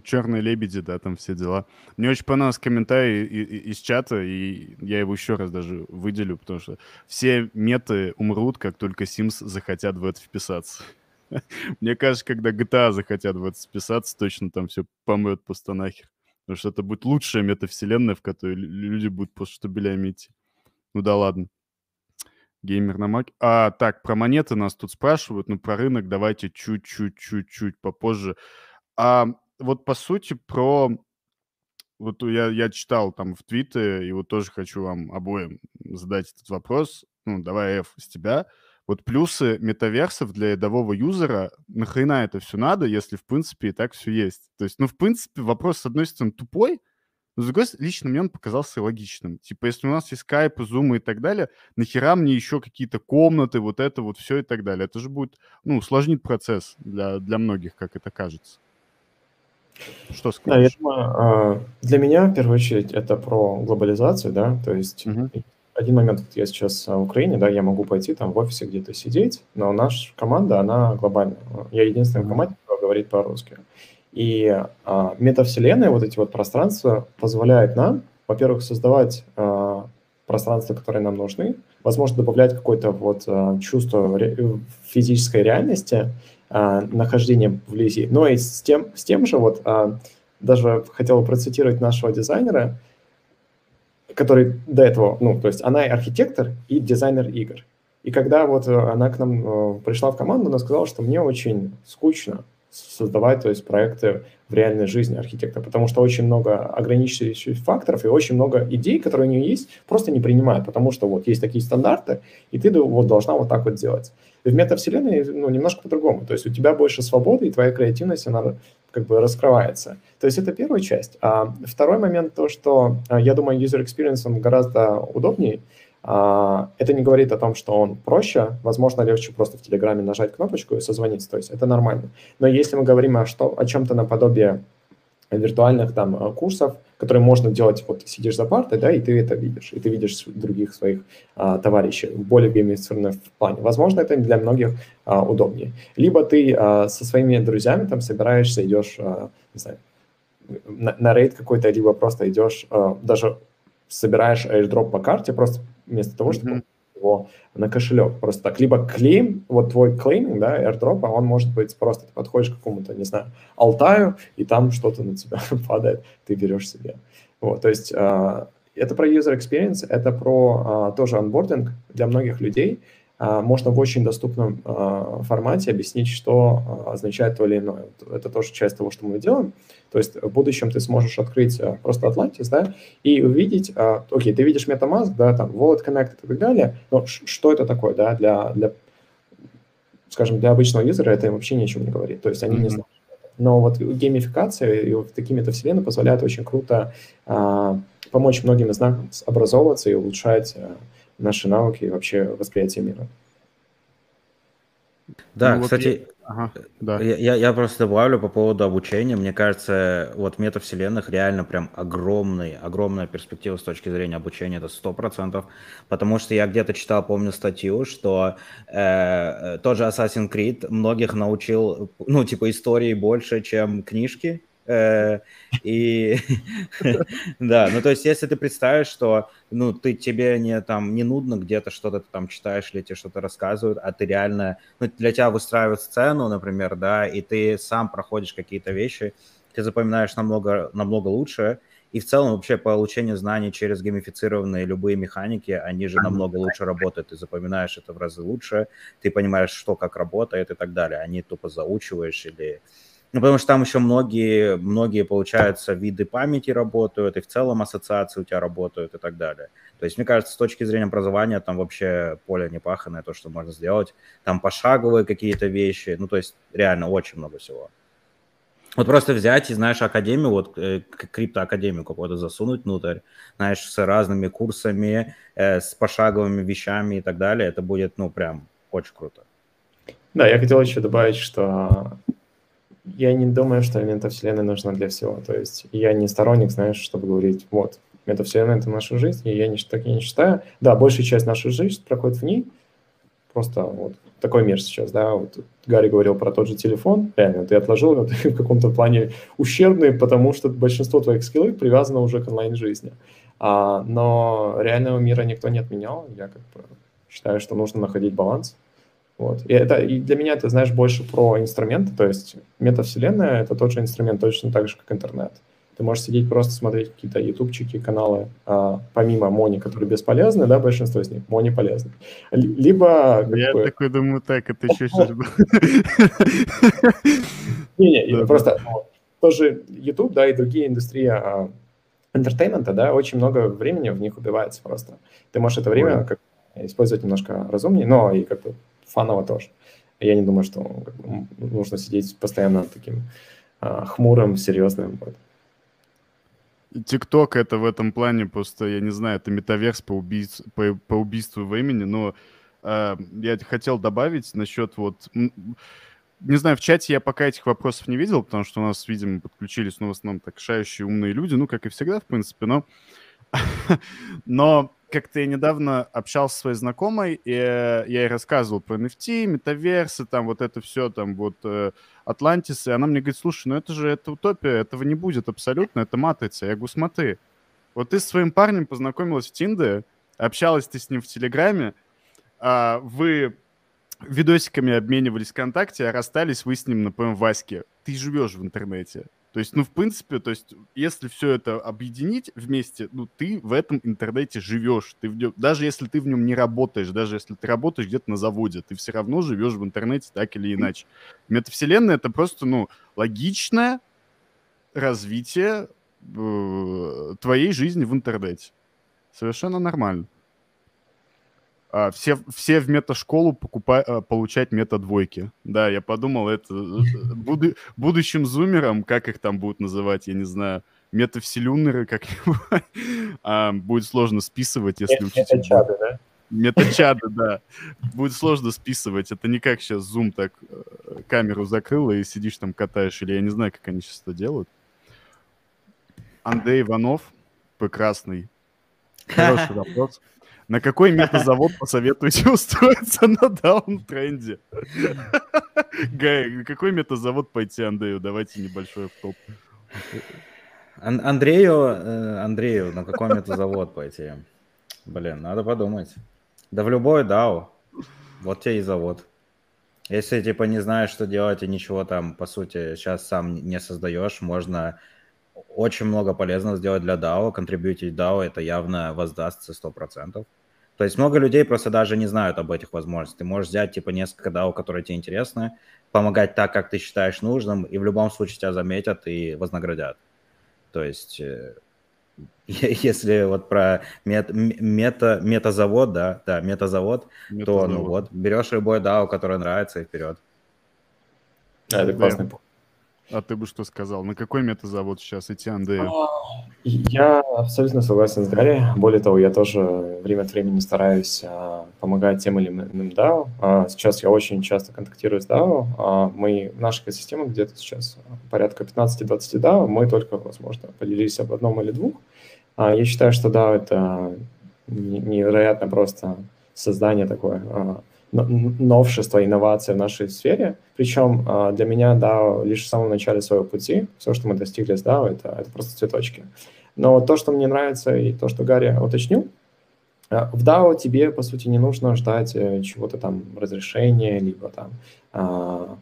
Черные лебеди, да, там все дела. Мне очень понравился комментарий из чата, и я его еще раз даже выделю, потому что все меты умрут, как только Sims захотят в это вписаться. Мне кажется, когда GTA захотят в это вписаться, точно там все помрет просто нахер. Потому что это будет лучшая метавселенная, в которой люди будут просто штабелями идти. Ну да ладно. Геймер на Мак. А, так, про монеты нас тут спрашивают, ну про рынок давайте чуть-чуть-чуть-чуть попозже. А вот по сути про... Вот я, я читал там в Твиттере, и вот тоже хочу вам обоим задать этот вопрос. Ну, давай, F, с тебя. Вот плюсы метаверсов для рядового юзера, нахрена это все надо, если, в принципе, и так все есть? То есть, ну, в принципе, вопрос, с одной стороны, тупой, но, с другой стороны, лично мне он показался логичным. Типа, если у нас есть скайп, зумы и так далее, нахера мне еще какие-то комнаты, вот это вот все и так далее? Это же будет, ну, усложнит процесс для, для многих, как это кажется. Что скажешь? Да, я думаю, а, для меня, в первую очередь, это про глобализацию, да, то есть угу. один момент, вот я сейчас в Украине, да, я могу пойти там в офисе где-то сидеть, но наша команда, она глобальная. Я единственный в команде, кто говорит по-русски. И а, метавселенная, вот эти вот пространства позволяют нам, во-первых, создавать а, пространства, которые нам нужны, возможно, добавлять какое-то вот а, чувство ре- физической реальности, а, нахождения вблизи. Но и с тем, с тем же вот а, даже хотел процитировать нашего дизайнера, который до этого, ну, то есть она и архитектор, и дизайнер игр. И когда вот она к нам э, пришла в команду, она сказала, что мне очень скучно создавать, то есть проекты в реальной жизни архитектора, потому что очень много ограничивающих факторов и очень много идей, которые у нее есть, просто не принимают, потому что вот есть такие стандарты, и ты вот должна вот так вот делать. И в метавселенной ну, немножко по-другому, то есть у тебя больше свободы, и твоя креативность, она как бы раскрывается. То есть это первая часть. А второй момент то, что а, я думаю, user experience он гораздо удобнее, это не говорит о том, что он проще. Возможно, легче просто в Телеграме нажать кнопочку и созвониться. То есть это нормально. Но если мы говорим о, что, о чем-то наподобие виртуальных там э, курсов, которые можно делать, вот сидишь за партой, да, и ты это видишь, и ты видишь других своих а, товарищей, более геймифицированных в плане. Возможно, это для многих а, удобнее. Либо ты а, со своими друзьями там собираешься, идешь, а, не знаю, на, на рейд какой-то, либо просто идешь, а, даже собираешь airdrop по карте, просто вместо того, чтобы mm-hmm. его на кошелек. Просто так. Либо клейм, вот твой клейминг, да, airdrop, а он может быть просто ты подходишь к какому-то, не знаю, Алтаю, и там что-то на тебя падает, ты берешь себе. Вот, то есть э, это про user experience, это про э, тоже онбординг для многих людей, а, можно в очень доступном а, формате объяснить, что а, означает то или иное. Это тоже часть того, что мы делаем. То есть в будущем ты сможешь открыть просто Atlantis, да, и увидеть, окей, ты видишь MetaMask, да, там, Wallet Connect и так далее, но что это такое, да, для, для скажем, для обычного юзера это вообще ничего не говорит. То есть они mm-hmm. не знают. Но вот геймификация и вот такие метавселенные позволяют очень круто а, помочь многим из нас образовываться и улучшать а, наши навыки и вообще восприятие мира. Да, ну, кстати, вот ага, да. Я, я просто добавлю по поводу обучения. Мне кажется, вот метавселенных реально прям огромный, огромная перспектива с точки зрения обучения, это сто процентов, потому что я где-то читал, помню статью, что э, э тоже Assassin's Creed многих научил, ну, типа, истории больше, чем книжки, Э, и да, ну то есть если ты представишь, что ну ты тебе не там не нудно где-то что-то там читаешь или тебе что-то рассказывают, а ты реально, ну для тебя выстраивают сцену, например, да, и ты сам проходишь какие-то вещи, ты запоминаешь намного намного лучше, И в целом вообще получение знаний через геймифицированные любые механики, они же намного лучше работают. Ты запоминаешь это в разы лучше, ты понимаешь, что как работает и так далее. Они тупо заучиваешь или ну, потому что там еще многие, многие, получается, виды памяти работают, и в целом ассоциации у тебя работают и так далее. То есть, мне кажется, с точки зрения образования там вообще поле не паханное, то, что можно сделать. Там пошаговые какие-то вещи, ну, то есть реально очень много всего. Вот просто взять и, знаешь, академию, вот э, криптоакадемию какую-то засунуть внутрь, знаешь, с разными курсами, э, с пошаговыми вещами и так далее, это будет, ну, прям очень круто. Да, я хотел еще добавить, что я не думаю, что метавселенная нужна для всего. То есть я не сторонник, знаешь, чтобы говорить, вот, метавселенная — это наша жизнь, и я не, так я не считаю. Да, большая часть нашей жизни проходит в ней, просто вот такой мир сейчас, да, вот Гарри говорил про тот же телефон, реально, ты отложил его, ты в каком-то плане ущербный, потому что большинство твоих скиллов привязано уже к онлайн-жизни. А, но реального мира никто не отменял, я как бы считаю, что нужно находить баланс. Вот. И, это, и для меня это, знаешь, больше про инструменты, то есть метавселенная — это тот же инструмент, точно так же, как интернет. Ты можешь сидеть просто смотреть какие-то ютубчики, каналы, а, помимо Мони, которые бесполезны, да, большинство из них, Мони полезны. Либо... Я бы... такой думаю, так, это еще что-то... Не-не, просто тоже YouTube, да, и другие индустрии а, entertainment а, да, очень много времени в них убивается просто. Ты можешь это время как использовать немножко разумнее, но и как бы fun ово тоже. Я не думаю, что нужно сидеть постоянно таким а, хмурым, серьезным. ТикТок это в этом плане просто, я не знаю, это метаверс по, убийц... по, по убийству времени, но э, я хотел добавить насчет вот... Не знаю, в чате я пока этих вопросов не видел, потому что у нас, видимо, подключились, ну, в основном так шающие умные люди, ну, как и всегда, в принципе, но... но как-то я недавно общался с своей знакомой, и я ей рассказывал про NFT, метаверсы, там вот это все, там вот э, Атлантис, и она мне говорит, слушай, ну это же это утопия, этого не будет абсолютно, это матрица. Я говорю, смотри, вот ты с своим парнем познакомилась в Тинде, общалась ты с ним в Телеграме, а вы видосиками обменивались ВКонтакте, а расстались вы с ним, например, в Ваське. Ты живешь в интернете. То есть, ну, в принципе, то есть, если все это объединить вместе, ну, ты в этом интернете живешь. Ты в нем, даже если ты в нем не работаешь, даже если ты работаешь где-то на заводе, ты все равно живешь в интернете так или иначе. Метавселенная — это просто, ну, логичное развитие э, твоей жизни в интернете. Совершенно нормально. А, все, все в меташколу покупать, а, получать метадвойки. Да, я подумал, это э, буду, будущим зумерам, как их там будут называть, я не знаю, метавселюнеры как-нибудь, а, будет сложно списывать, если учитель... Метачады, да? Метачады, да. Будет сложно списывать. Это не как сейчас Zoom так э, камеру закрыл и сидишь там катаешь, или я не знаю, как они сейчас это делают. Андрей Иванов, прекрасный. Хороший вопрос. На какой метазавод посоветуете устроиться на даунтренде? Гай, на какой метазавод пойти Андрею? Давайте небольшой топ. Андрею, э, Андрею, на какой метазавод пойти? Блин, надо подумать. Да в любой DAO. Вот тебе и завод. Если типа не знаешь, что делать и ничего там, по сути, сейчас сам не создаешь, можно очень много полезного сделать для DAO, контрибьютить DAO, это явно воздастся 100%. То есть много людей просто даже не знают об этих возможностях. Ты можешь взять типа несколько DAO, которые тебе интересны, помогать так, как ты считаешь нужным, и в любом случае тебя заметят и вознаградят. То есть э, если вот про мет, мета, метазавод, да, да, метазавод, метазавод. то ну вот, берешь любой DAO, который нравится, и вперед. Да, это классный а ты бы что сказал? На какой метазавод сейчас идти, Андрею? А, я абсолютно согласен с Гарри. Более того, я тоже время от времени стараюсь а, помогать тем или иным DAO. А, сейчас я очень часто контактирую с DAO. А, мы, наша экосистема где-то сейчас порядка 15-20 DAO. Мы только, возможно, поделились об одном или двух. А, я считаю, что DAO — это невероятно просто создание такое а, новшества, инновации в нашей сфере. Причем а, для меня DAO лишь в самом начале своего пути. Все, что мы достигли с DAO, это, это просто цветочки. Но то, что мне нравится, и то, что Гарри уточнил, а, в DAO тебе, по сути, не нужно ждать э, чего-то там, разрешения, либо там а,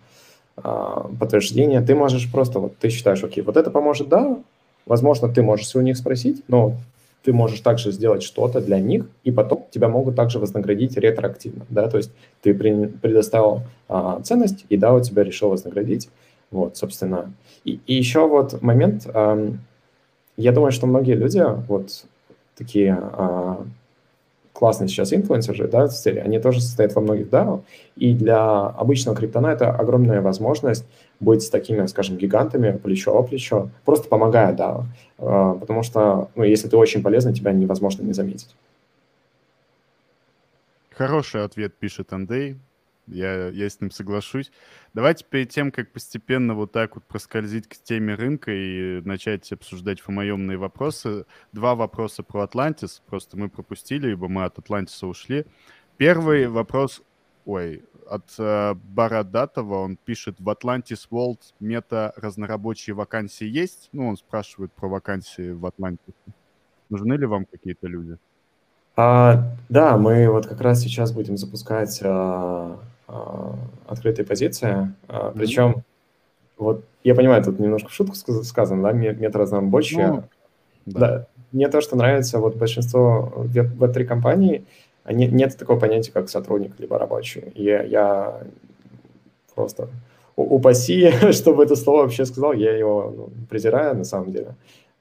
подтверждения. Ты можешь просто, вот ты считаешь, окей, вот это поможет DAO, Возможно, ты можешь у них спросить, но ты можешь также сделать что-то для них, и потом тебя могут также вознаградить ретроактивно, да, то есть ты предоставил а, ценность, и у тебя решил вознаградить, вот, собственно. И, и еще вот момент, а, я думаю, что многие люди, вот такие а, классные сейчас инфлюенсеры, да, в стиле, они тоже состоят во многих DAO, и для обычного криптона это огромная возможность быть с такими, скажем, гигантами плечо о плечо, просто помогая DAO, а, потому что, ну, если ты очень полезный, тебя невозможно не заметить. Хороший ответ пишет Андей я, я с ним соглашусь. Давайте перед тем, как постепенно вот так вот проскользить к теме рынка и начать обсуждать фомоемные вопросы, два вопроса про Атлантис, просто мы пропустили, ибо мы от Атлантиса ушли. Первый вопрос, ой, от э, Бородатова, он пишет, в Atlantis World мета разнорабочие вакансии есть? Ну, он спрашивает про вакансии в Атлантисе. Нужны ли вам какие-то люди? А, да, мы вот как раз сейчас будем запускать а, а, открытые позиции. А, причем, вот я понимаю, тут немножко в шутку сказано, да, метод разнорабочие. Ну, да. да. Мне то, что нравится, вот большинство веб-3 компаний, не, нет такого понятия, как сотрудник либо рабочий. Я, я просто упаси, чтобы это слово вообще сказал, я его ну, презираю на самом деле.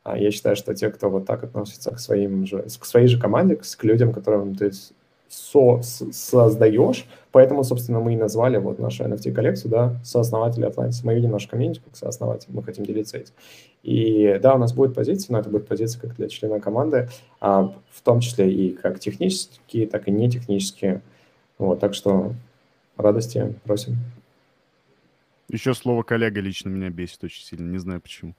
А я считаю, что те, кто вот так относится к, своим же, к своей же команде, к людям, которым ты со создаешь, поэтому, собственно, мы и назвали вот нашу NFT-коллекцию, да, сооснователи Atlantis. Мы видим нашу комьюнити как сооснователь, мы хотим делиться этим. И да, у нас будет позиция, но это будет позиция как для члена команды, а, в том числе и как технические, так и не технические. Вот, так что радости просим. Еще слово коллега лично меня бесит очень сильно, не знаю почему.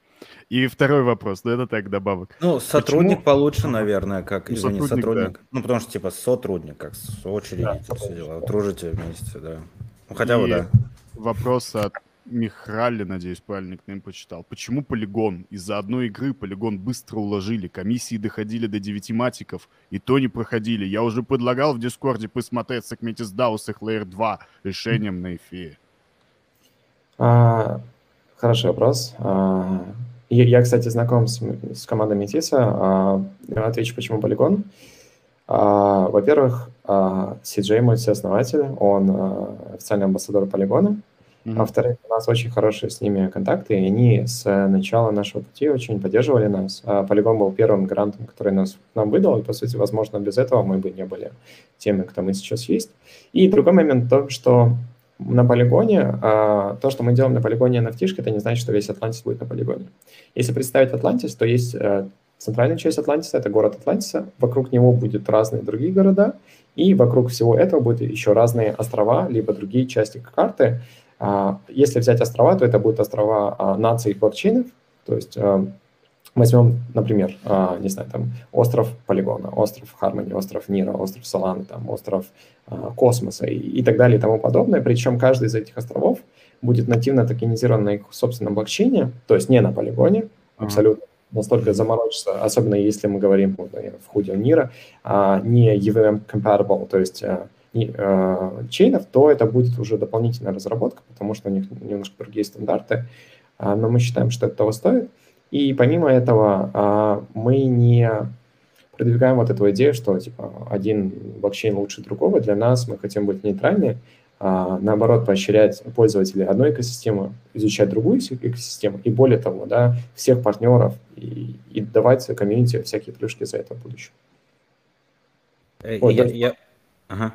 И второй вопрос, да это так добавок. Ну, сотрудник Почему? получше, наверное, как, ну, извини, сотрудник. сотрудник. Да. Ну, потому что, типа, сотрудник, как соучредитель, да, все дела. Дружите вместе, да. Ну, хотя бы, да. Вопрос от Михрали, надеюсь, правильно никнейм почитал. Почему полигон? Из-за одной игры полигон быстро уложили, комиссии доходили до девяти матиков, и то не проходили. Я уже предлагал в Дискорде посмотреть с Акметис Даус их Layer 2 решением на эфире. А, хороший вопрос. А, я, кстати, знаком с, с командой Метиса. А, отвечу, почему полигон. А, во-первых, CJ мой основатель, он официальный амбассадор полигона. Mm-hmm. Во-вторых, у нас очень хорошие с ними контакты, и они с начала нашего пути очень поддерживали нас. Полигон был первым грантом, который нас, нам выдал, и, по сути, возможно, без этого мы бы не были теми, кто мы сейчас есть. И другой момент в том, что на полигоне, а, то, что мы делаем на полигоне NFT, это не значит, что весь Атлантис будет на полигоне. Если представить Атлантис, то есть э, центральная часть Атлантиса, это город Атлантиса, вокруг него будут разные другие города, и вокруг всего этого будут еще разные острова, либо другие части карты. А, если взять острова, то это будут острова а, наций блокчейнов, то есть э, Возьмем, например, а, не знаю, там остров Полигона, остров Хармони, остров Нира, остров Соланы, там остров а, Космоса и, и так далее и тому подобное. Причем каждый из этих островов будет нативно токенизирован на их собственном блокчейне, то есть не на полигоне, абсолютно настолько заморочиться, особенно если мы говорим в худе Нира, а не EVM compatible, то есть а, не, а, чейнов, то это будет уже дополнительная разработка, потому что у них немножко другие стандарты, а, но мы считаем, что это того стоит. И помимо этого а, мы не продвигаем вот эту идею, что типа один блокчейн лучше другого. Для нас мы хотим быть нейтральны, а, наоборот, поощрять пользователей одной экосистемы, изучать другую экосистему, и более того, да, всех партнеров и, и давать комьюнити всякие плюшки за это в будущем. Э, вот, я, я... Ага.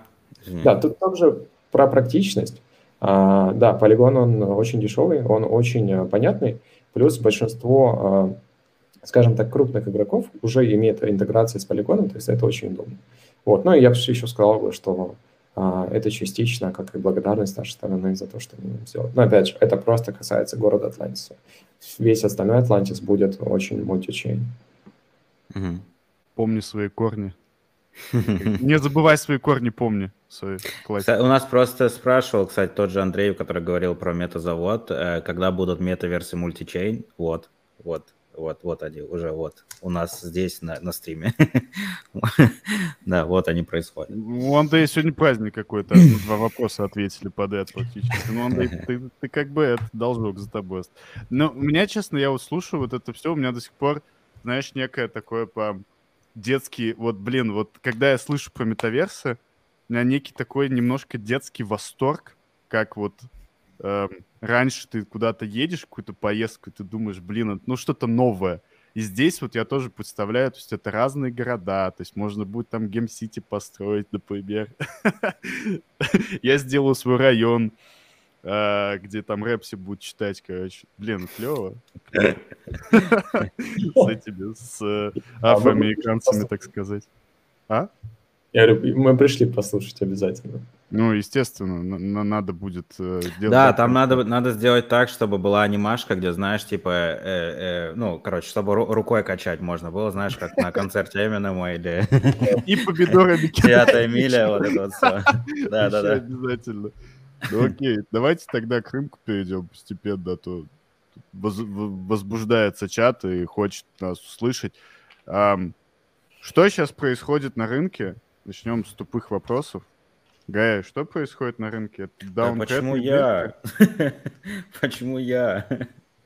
Да, тут также про практичность. А, да, полигон, он очень дешевый, он очень а, понятный, Плюс большинство, а, скажем так, крупных игроков уже имеет интеграцию с полигоном, то есть это очень удобно. Вот. Ну и я бы еще сказал бы, что а, это частично как и благодарность нашей стороны за то, что мы сделали. Но опять же, это просто касается города Атлантиса. Весь остальной Атлантис будет очень мультичейн. Угу. Помни свои корни. Не забывай свои корни, помни. Кстати, у нас просто спрашивал, кстати, тот же Андрей, который говорил про метазавод, э, когда будут метаверсы мультичейн. Вот, вот. Вот, вот они уже вот у нас здесь на, на стриме. Да, вот они происходят. У Андрея сегодня праздник какой-то. Два вопроса ответили подряд практически. Ну, Андрей, ты, ты как бы это должок за тобой. Но у меня, честно, я вот слушаю вот это все, у меня до сих пор, знаешь, некое такое по детский, вот, блин, вот когда я слышу про метаверсы, у меня некий такой немножко детский восторг, как вот э, раньше ты куда-то едешь, какую-то поездку, и ты думаешь, блин, ну что-то новое. И здесь вот я тоже представляю, то есть это разные города, то есть можно будет там Гем-Сити построить, например. Я сделаю свой район, где там рэпси будут читать, короче. Блин, клево. С этими, с э, а афроамериканцами, так сказать. А? Я говорю, мы пришли послушать обязательно. Ну, естественно, на- надо будет э, сделать. Да, там надо, надо сделать так, чтобы была анимашка, где, знаешь, типа, э, э, ну, короче, чтобы ру- рукой качать можно было, знаешь, как на концерте Эминема или... И помидорами Пятая миля, вот это вот все. Да, да, да. Обязательно. Ну, окей, давайте тогда к рынку перейдем постепенно, а то возбуждается чат и хочет нас услышать. Что сейчас происходит на рынке? Начнем с тупых вопросов. Гая, что происходит на рынке? Да почему я? Почему я?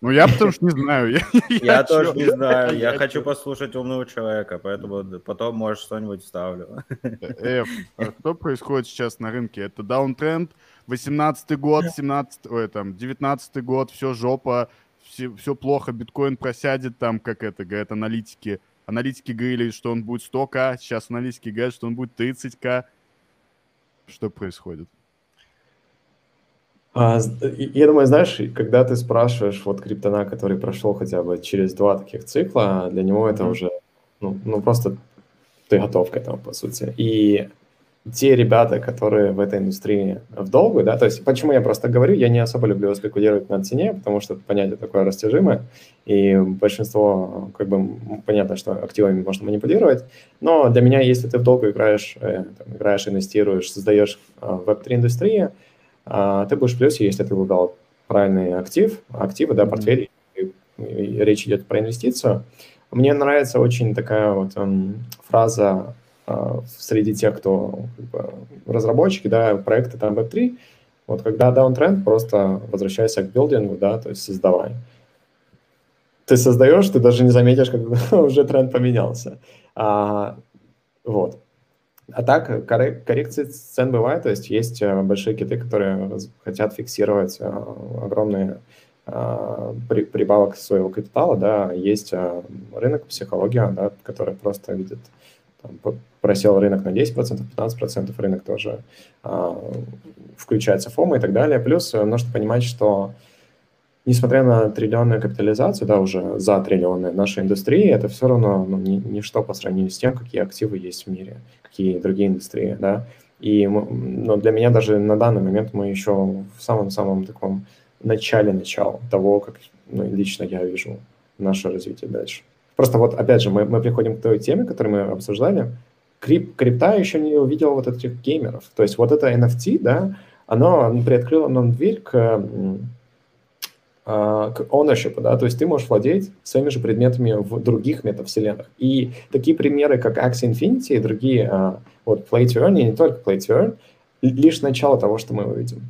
Ну, я потому что не знаю. Я, я, я тоже не знаю. Я, я хочу послушать умного человека, поэтому потом, может, что-нибудь вставлю. Эф, а что происходит сейчас на рынке? Это даунтренд, 18-й год, 17 ой, там, 19-й год, все жопа, все, все плохо, биткоин просядет, там, как это говорят аналитики, Аналитики говорили, что он будет 100к, сейчас аналитики говорят, что он будет 30к. Что происходит? А, я думаю, знаешь, когда ты спрашиваешь вот криптона, который прошел хотя бы через два таких цикла, для него это mm-hmm. уже, ну, ну, просто ты готов к этому, по сути. И те ребята, которые в этой индустрии в долгую, да, то есть почему я просто говорю, я не особо люблю спекулировать на цене, потому что понятие такое растяжимое, и большинство, как бы, понятно, что активами можно манипулировать, но для меня, если ты в долгую играешь, э, там, играешь, инвестируешь, создаешь э, веб-3 индустрии, э, ты будешь в плюсе, если ты выбрал правильный актив, активы, да, портфель, и, и речь идет про инвестицию. Мне нравится очень такая вот um, фраза а, среди тех, кто как бы, разработчики, да, проекты там Web3, вот когда даунтренд, просто возвращайся к билдингу, да, то есть создавай. Ты создаешь, ты даже не заметишь, как уже тренд поменялся. А, вот. А так, коррекции цен бывают, то есть есть э, большие киты, которые хотят фиксировать э, огромные э, прибавок своего капитала, да, есть рынок, психология, да, которая просто видит там, просел рынок на 10%, 15%, рынок тоже а, включается ФОМа и так далее. Плюс э, нужно понимать, что несмотря на триллионную капитализацию, да, уже за триллионы нашей индустрии, это все равно ну, ни, ничто по сравнению с тем, какие активы есть в мире, какие другие индустрии, да. И но для меня даже на данный момент мы еще в самом-самом таком начале начала того, как ну, лично я вижу наше развитие дальше. Просто вот, опять же, мы, мы приходим к той теме, которую мы обсуждали. Крип, крипта еще не увидела вот этих геймеров. То есть вот это NFT, да, оно приоткрыло нам дверь к, а, к ownership, да, то есть ты можешь владеть своими же предметами в других метавселенных. И такие примеры, как Axie Infinity и другие, а, вот Play to Earn, и не только Play to Earn, лишь начало того, что мы увидим.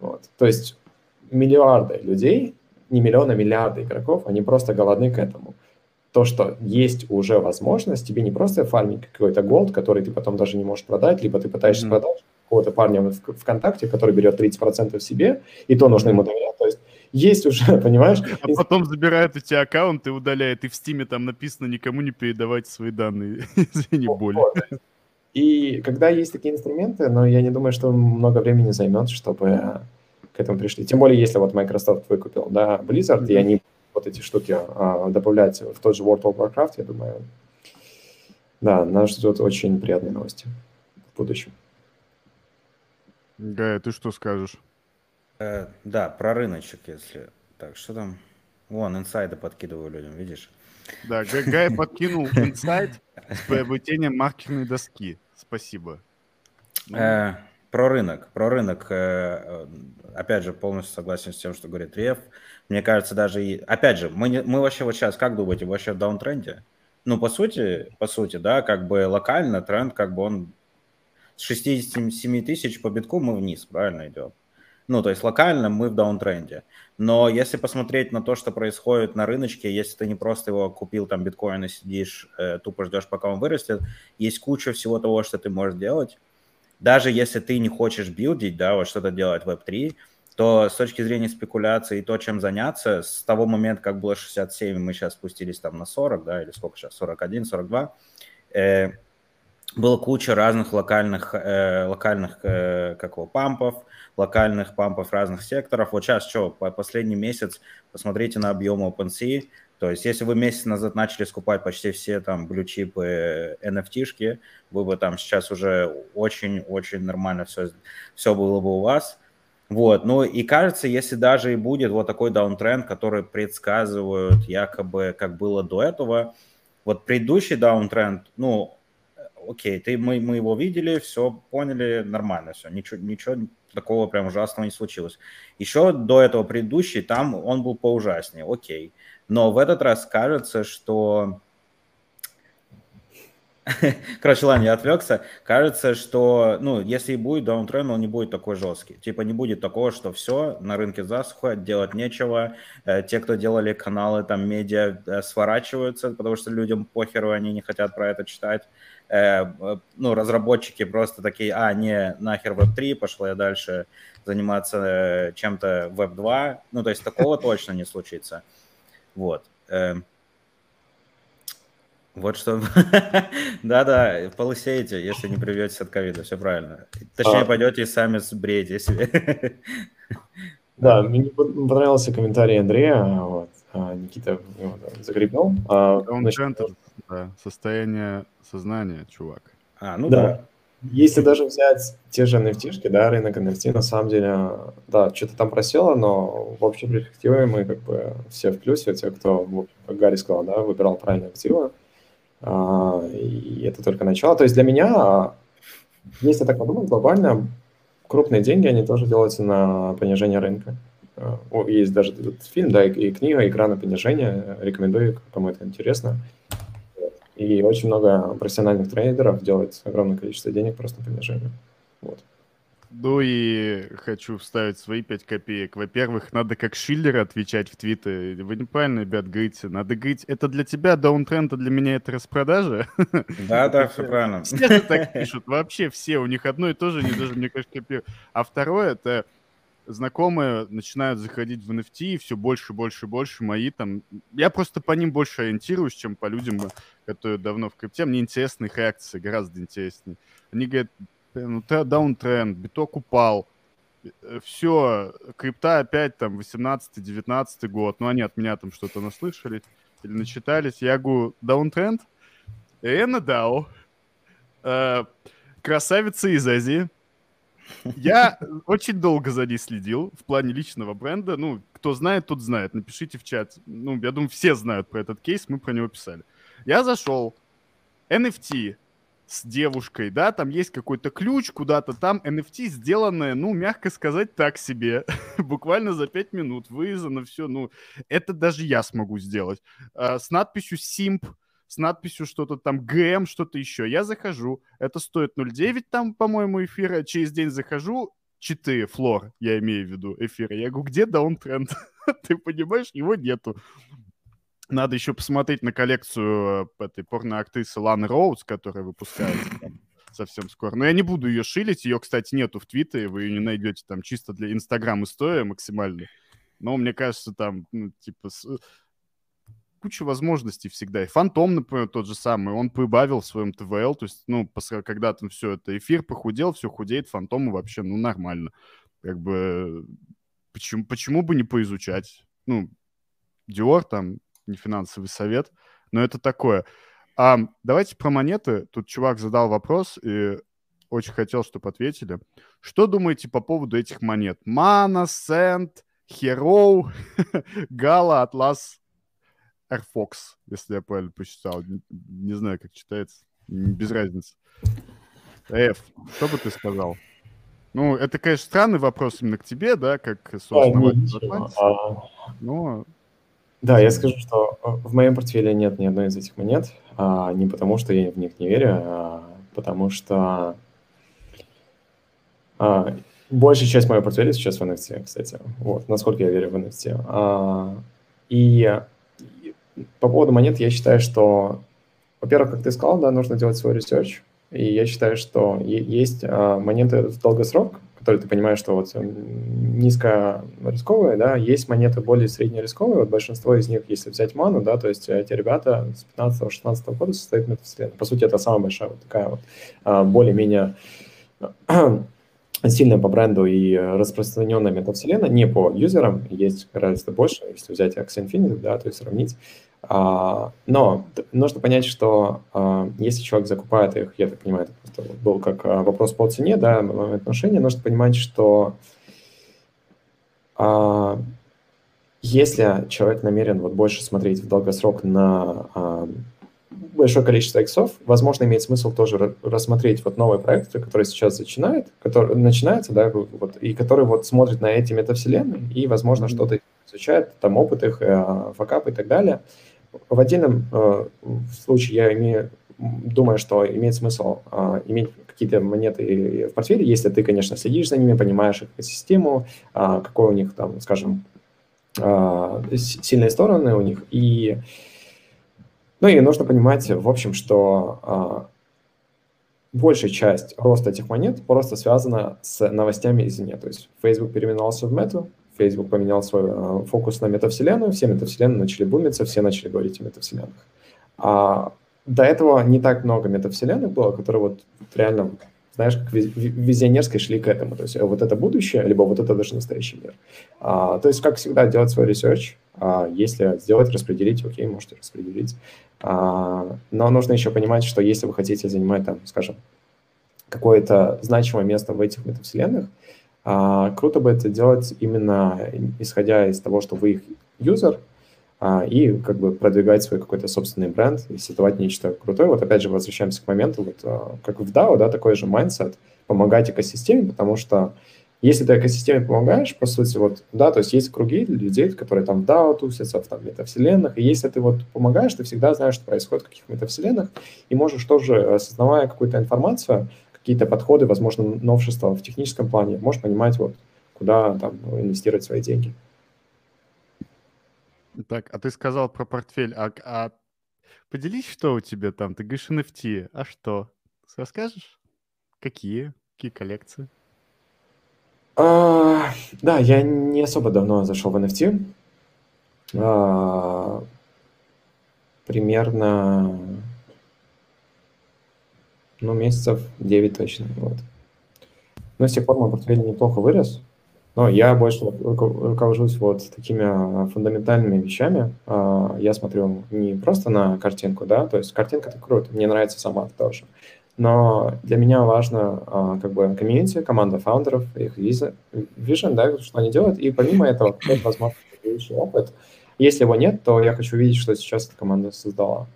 Вот. То есть миллиарды людей, не миллионы, а миллиарды игроков, они просто голодны к этому то, что есть уже возможность, тебе не просто фармить какой-то голд, который ты потом даже не можешь продать, либо ты пытаешься mm-hmm. продать какого-то парня в ВКонтакте, который берет 30% себе, и то нужно ему доверять. То есть есть уже, понимаешь? А потом забирает эти аккаунты, удаляет, и в Стиме там написано «никому не передавайте свои данные». Извини, боль. И когда есть такие инструменты, но я не думаю, что много времени займет, чтобы к этому пришли. Тем более, если вот Microsoft выкупил, да, Blizzard, mm-hmm. и они вот эти штуки а, добавлять в тот же World of Warcraft, я думаю, да, нас ждет очень приятные новости в будущем. Гая, ты что скажешь? Э, да, про рыночек, если... Так, что там? Вон, инсайды подкидываю людям, видишь? Да, Гай подкинул инсайд с приобретением маркерной доски. Спасибо. Э, про рынок, про рынок, э, опять же, полностью согласен с тем, что говорит Рев. Мне кажется, даже и, опять же, мы, не, мы вообще вот сейчас, как думаете, вообще в даунтренде? Ну, по сути, по сути, да, как бы локально тренд, как бы он с 67 тысяч по битку мы вниз, правильно идем? Ну, то есть локально мы в даунтренде. Но если посмотреть на то, что происходит на рыночке, если ты не просто его купил там биткоин и сидишь, э, тупо ждешь, пока он вырастет, есть куча всего того, что ты можешь делать. Даже если ты не хочешь билдить, да, вот что-то делать в Web3, то с точки зрения спекуляции и то, чем заняться, с того момента, как было 67, мы сейчас спустились там на 40, да, или сколько сейчас, 41, 42, э, было куча разных локальных, э, локальных э, как его, пампов, локальных пампов разных секторов. Вот сейчас что, по последний месяц посмотрите на объем OpenSea, то есть если вы месяц назад начали скупать почти все там блючипы, NFT-шки, вы бы там сейчас уже очень-очень нормально все, все было бы у вас – вот, ну и кажется, если даже и будет вот такой даунтренд, который предсказывают якобы, как было до этого, вот предыдущий даунтренд, ну, окей, ты, мы, мы его видели, все поняли, нормально все, ничего, ничего такого прям ужасного не случилось. Еще до этого предыдущий, там он был поужаснее, окей. Но в этот раз кажется, что Короче, ладно, я отвлекся. Кажется, что, ну, если и будет даунтренд, он не будет такой жесткий. Типа не будет такого, что все, на рынке засуха, делать нечего. Э, те, кто делали каналы, там, медиа, э, сворачиваются, потому что людям похеру, они не хотят про это читать. Э, ну, разработчики просто такие, а, не, нахер Web3, пошла я дальше заниматься чем-то Web2. Ну, то есть такого точно не случится. Вот. Вот что... Да-да, полысеете, если не привьетесь от ковида, все правильно. Точнее, а... пойдете и сами сбреете себе. Да, мне понравился комментарий Андрея, вот, а, Никита его закрепил. А, Он значит, да, состояние сознания, чувак. А, ну да. да. Если даже взять те же nft да, рынок NFT, на самом деле, да, что-то там просело, но в общей перспективе мы как бы все в плюсе, те, кто, как Гарри сказал, да, выбирал правильные активы, и это только начало. То есть для меня, если так подумать, глобально крупные деньги, они тоже делаются на понижение рынка. Есть даже этот фильм, да, и книга «Игра на понижение». Рекомендую, кому это интересно. И очень много профессиональных трейдеров делают огромное количество денег просто на понижение. Вот. Ну и хочу вставить свои пять копеек. Во-первых, надо как Шиллер отвечать в твиты. Вы неправильно, ребят, говорите. Надо говорить, это для тебя даунтренд, а для меня это распродажа. Да, да, все правильно. Все так пишут. Вообще все. У них одно и то же, они даже, мне кажется, копируют. А второе, это знакомые начинают заходить в NFT, и все больше, больше, больше мои там... Я просто по ним больше ориентируюсь, чем по людям, которые давно в крипте. Мне интересны их реакции, гораздо интереснее. Они говорят, даунтренд, биток упал, э, все, крипта опять там 18-19 год, ну они от меня там что-то наслышали или начитались. Я говорю, даунтренд, Эна Дау, э, красавица из Азии. Я очень долго за ней следил в плане личного бренда. Ну, кто знает, тот знает. Напишите в чат. Ну, я думаю, все знают про этот кейс, мы про него писали. Я зашел. NFT с девушкой, да, там есть какой-то ключ куда-то, там NFT сделанное, ну, мягко сказать, так себе, буквально за 5 минут вырезано все, ну, это даже я смогу сделать. А, с надписью SIMP, с надписью что-то там ГМ, что-то еще. Я захожу, это стоит 0,9 там, по-моему, эфира, через день захожу, 4 флор, я имею в виду, эфира. Я говорю, где даунтренд? Ты понимаешь, его нету. Надо еще посмотреть на коллекцию э, этой порноактрисы Ланы Роуз, которая выпускается там совсем скоро. Но я не буду ее шилить. Ее, кстати, нету в Твиттере. Вы ее не найдете там чисто для Инстаграм история максимально. Но мне кажется, там, ну, типа, с... куча возможностей всегда. И Фантом, например, тот же самый, он прибавил в своем ТВЛ. То есть, ну, когда там все это эфир похудел, все худеет, Фантому вообще, ну, нормально. Как бы, почему, почему бы не поизучать? Ну, Диор там не финансовый совет, но это такое. А, давайте про монеты. Тут чувак задал вопрос и очень хотел, чтобы ответили. Что думаете по поводу этих монет? Мана, Сент, Hero, Гала, Атлас, Airfox, если я правильно посчитал. Не, знаю, как читается. Без разницы. Эф, что бы ты сказал? Ну, это, конечно, странный вопрос именно к тебе, да, как сооснователь. А... Но... Да, я скажу, что э, в моем портфеле нет ни одной из этих монет, а, не потому что я в них не верю, а потому что а, большая часть моего портфеля сейчас в NFT, кстати. Вот, насколько я верю в NFT. А, и по поводу монет я считаю, что, во-первых, как ты сказал, да, нужно делать свой research. И я считаю, что есть а, монеты в долгосрок, которые ты понимаешь, что вот низко рисковые, да, есть монеты более среднерисковые, вот большинство из них, если взять ману, да, то есть эти ребята с 15-16 года строят метавселенную. По сути, это самая большая вот такая вот а, более-менее сильная по бренду и распространенная метавселенная, не по юзерам, есть гораздо больше, если взять Axie Infinity, да, то есть сравнить. А, но нужно понять, что а, если человек закупает их, я так понимаю, это просто был как а, вопрос по цене, да, отношения, нужно понимать, что если человек намерен вот больше смотреть в долгосрок на большое количество иксов, возможно, имеет смысл тоже рассмотреть вот новые проекты, которые сейчас начинают, которые начинаются, да, вот, и которые вот смотрят на эти метавселенные и, возможно, mm-hmm. что-то изучают, там опыт их, э, факап и так далее. В отдельном э, случае я имею, думаю, что имеет смысл э, иметь какие-то монеты в портфеле, если ты, конечно, следишь за ними, понимаешь их систему, э, какой у них там, скажем, э, сильные стороны у них, и ну и нужно понимать, в общем, что а, большая часть роста этих монет просто связана с новостями извне. То есть Facebook переименовался в Meta, Facebook поменял свой а, фокус на метавселенную, все метавселенные начали бумиться, все начали говорить о метавселенных. А до этого не так много метавселенных было, которые вот реально знаешь, как визионерской шли к этому. То есть вот это будущее, либо вот это даже настоящий мир. А, то есть, как всегда, делать свой research. А, если сделать, распределить, окей, можете распределить. А, но нужно еще понимать, что если вы хотите занимать, там, скажем, какое-то значимое место в этих метавселенных, круто бы это делать именно исходя из того, что вы их юзер, а, и как бы продвигать свой какой-то собственный бренд и создавать нечто крутое. Вот опять же возвращаемся к моменту, вот а, как в DAO, да, такой же mindset, помогать экосистеме, потому что если ты экосистеме помогаешь, по сути, вот, да, то есть есть круги людей, которые там в DAO тусятся, в там метавселенных, и если ты вот помогаешь, ты всегда знаешь, что происходит в каких метавселенных, и можешь тоже, осознавая какую-то информацию, какие-то подходы, возможно, новшества в техническом плане, можешь понимать, вот, куда там инвестировать свои деньги. Так, а ты сказал про портфель, а, а поделись, что у тебя там? Ты говоришь NFT, а что? Расскажешь? Какие? Какие коллекции? А, да, я не особо давно зашел в NFT. А, примерно, ну, месяцев 9 точно, вот. Но с тех пор мой портфель неплохо вырос. Но я больше руковожусь вот такими а, фундаментальными вещами. А, я смотрю не просто на картинку, да, то есть картинка это круто, мне нравится сама тоже. Но для меня важно а, как бы комьюнити, команда фаундеров, их вижен, да, что они делают, и помимо этого, возможно, опыт. Если его нет, то я хочу видеть, что сейчас эта команда создала.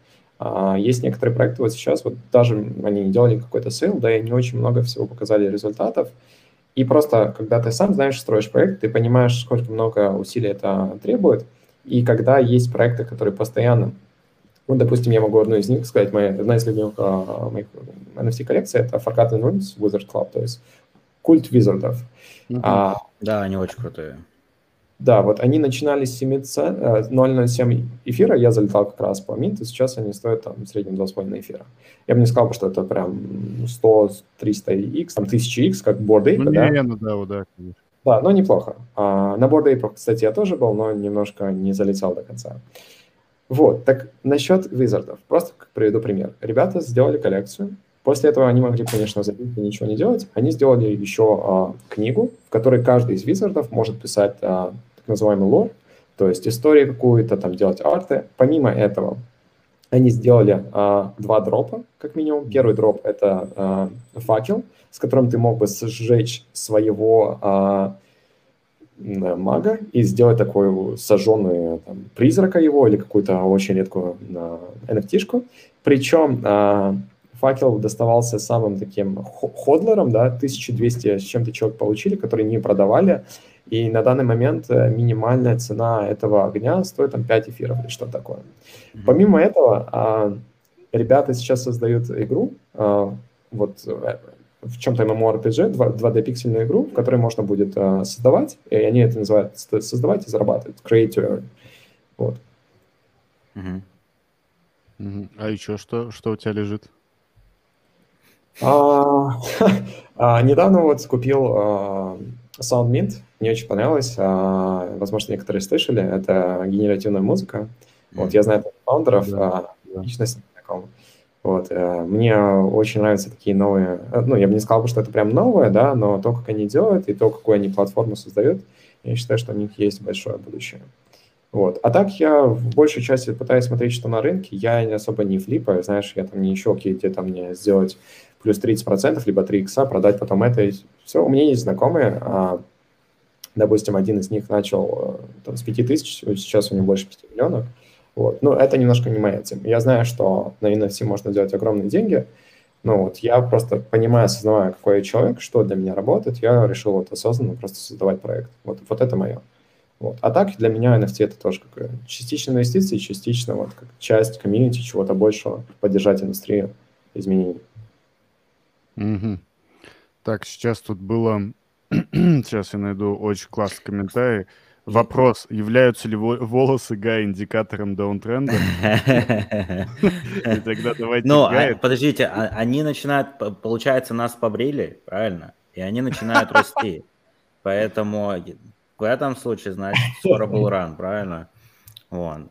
Есть некоторые проекты вот сейчас, вот даже они не делали какой-то sale, да, и не очень много всего показали результатов, и просто, когда ты сам знаешь, строишь проект, ты понимаешь, сколько много усилий это требует. И когда есть проекты, которые постоянно... Ну, допустим, я могу одну из них сказать, моя, одна из любимых э, моих NFT-коллекций — это Forgotten Runes Wizard Club, то есть культ визардов. Mm-hmm. А, да, они очень крутые. Да, вот они начинали с 0,07 эфира, я залетал как раз по минту, сейчас они стоят там в среднем 2,5 эфира. Я бы не сказал, что это прям 100, 300 x, там 1000 x, как Bored Ape, ну, да? Ну, да, да, конечно. Да, но неплохо. А, на Bored Ape, кстати, я тоже был, но немножко не залетел до конца. Вот, так насчет визардов. Просто приведу пример. Ребята сделали коллекцию, После этого они могли, конечно, забить и ничего не делать. Они сделали еще а, книгу, в которой каждый из визардов может писать а, называемый лор, то есть историю какую-то, там делать арты. Помимо этого, они сделали а, два дропа, как минимум. Первый дроп — это а, факел, с которым ты мог бы сжечь своего а, мага и сделать такую сожженную там, призрака его или какую-то очень редкую а, NFT-шку. Причем а, факел доставался самым таким ходлером, да, 1200 с чем-то человек получили, которые не продавали, и на данный момент э, минимальная цена этого огня стоит там 5 эфиров или что-то такое. Mm-hmm. Помимо этого, а, ребята сейчас создают игру, а, вот э, в чем-то MMORPG, 2D-пиксельную игру, в которой можно будет а, создавать, и они это называют создавать и зарабатывать, create earn. Вот. Угу. Угу. А еще что, что у тебя лежит? Недавно вот купил SoundMint, мне очень понравилось. А, возможно, некоторые слышали, это генеративная музыка. Вот, я знаю фаундеров, да, а, лично с ним знаком. Вот, а, мне очень нравятся такие новые, э, ну, я бы не сказал, что это прям новое, да, но то, как они делают и то, какую они платформу создают, я считаю, что у них есть большое будущее. Вот. А так я в большей части пытаюсь смотреть, что на рынке. Я особо не флипаю, знаешь, я там не ищу, где там мне сделать плюс 30%, либо 3 икса, продать потом это. Все, у меня есть знакомые, а, допустим, один из них начал э, там, с 5 тысяч, сейчас у него больше 5 миллионов. Вот. Но это немножко не моя тема. Я знаю, что на NFT можно делать огромные деньги, но вот я просто понимаю, осознавая, какой я человек, что для меня работает, я решил вот осознанно просто создавать проект. Вот, вот это мое. Вот. А так для меня NFT это тоже как частично инвестиции, частично вот как часть комьюнити, чего-то большего, поддержать индустрию изменений. Угу. Так, сейчас тут было... сейчас я найду очень классный комментарий. Вопрос, являются ли волосы Гая индикатором даунтренда? И тогда давайте Ну, а, подождите, а, они начинают, получается, нас побрили, правильно? И они начинают расти. Поэтому в этом случае, значит, скоро был ран, правильно? Вон.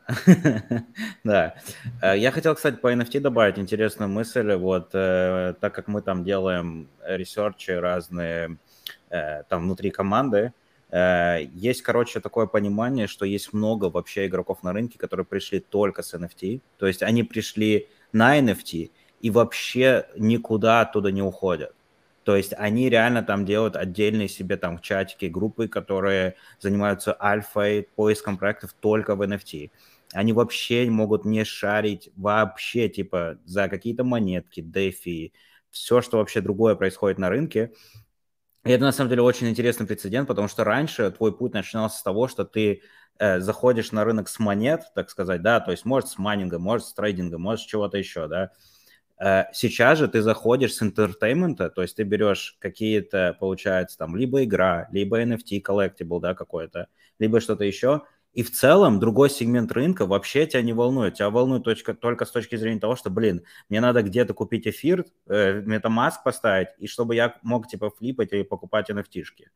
да. Э, я хотел, кстати, по NFT добавить интересную мысль. Вот, э, так как мы там делаем ресерчи разные там внутри команды, э, есть, короче, такое понимание, что есть много вообще игроков на рынке, которые пришли только с NFT. То есть они пришли на NFT и вообще никуда оттуда не уходят. То есть они реально там делают отдельные себе там чатики, группы, которые занимаются альфой, поиском проектов только в NFT. Они вообще могут не шарить вообще, типа, за какие-то монетки, дефи, все, что вообще другое происходит на рынке. Это, на самом деле, очень интересный прецедент, потому что раньше твой путь начинался с того, что ты э, заходишь на рынок с монет, так сказать, да, то есть может с майнинга, может с трейдинга, может с чего-то еще, да, Э, сейчас же ты заходишь с entertainment а, то есть ты берешь какие-то, получается, там, либо игра, либо NFT collectible, да, какой-то, либо что-то еще, и в целом другой сегмент рынка вообще тебя не волнует. Тебя волнует точка, только с точки зрения того, что, блин, мне надо где-то купить эфир, э, MetaMask поставить, и чтобы я мог, типа, флипать или покупать NFT-шки.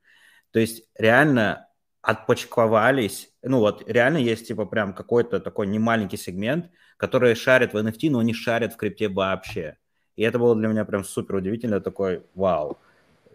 То есть реально отпочковались, ну вот реально есть типа прям какой-то такой немаленький сегмент, который шарит в NFT, но не шарит в крипте вообще. И это было для меня прям супер удивительно, такой вау.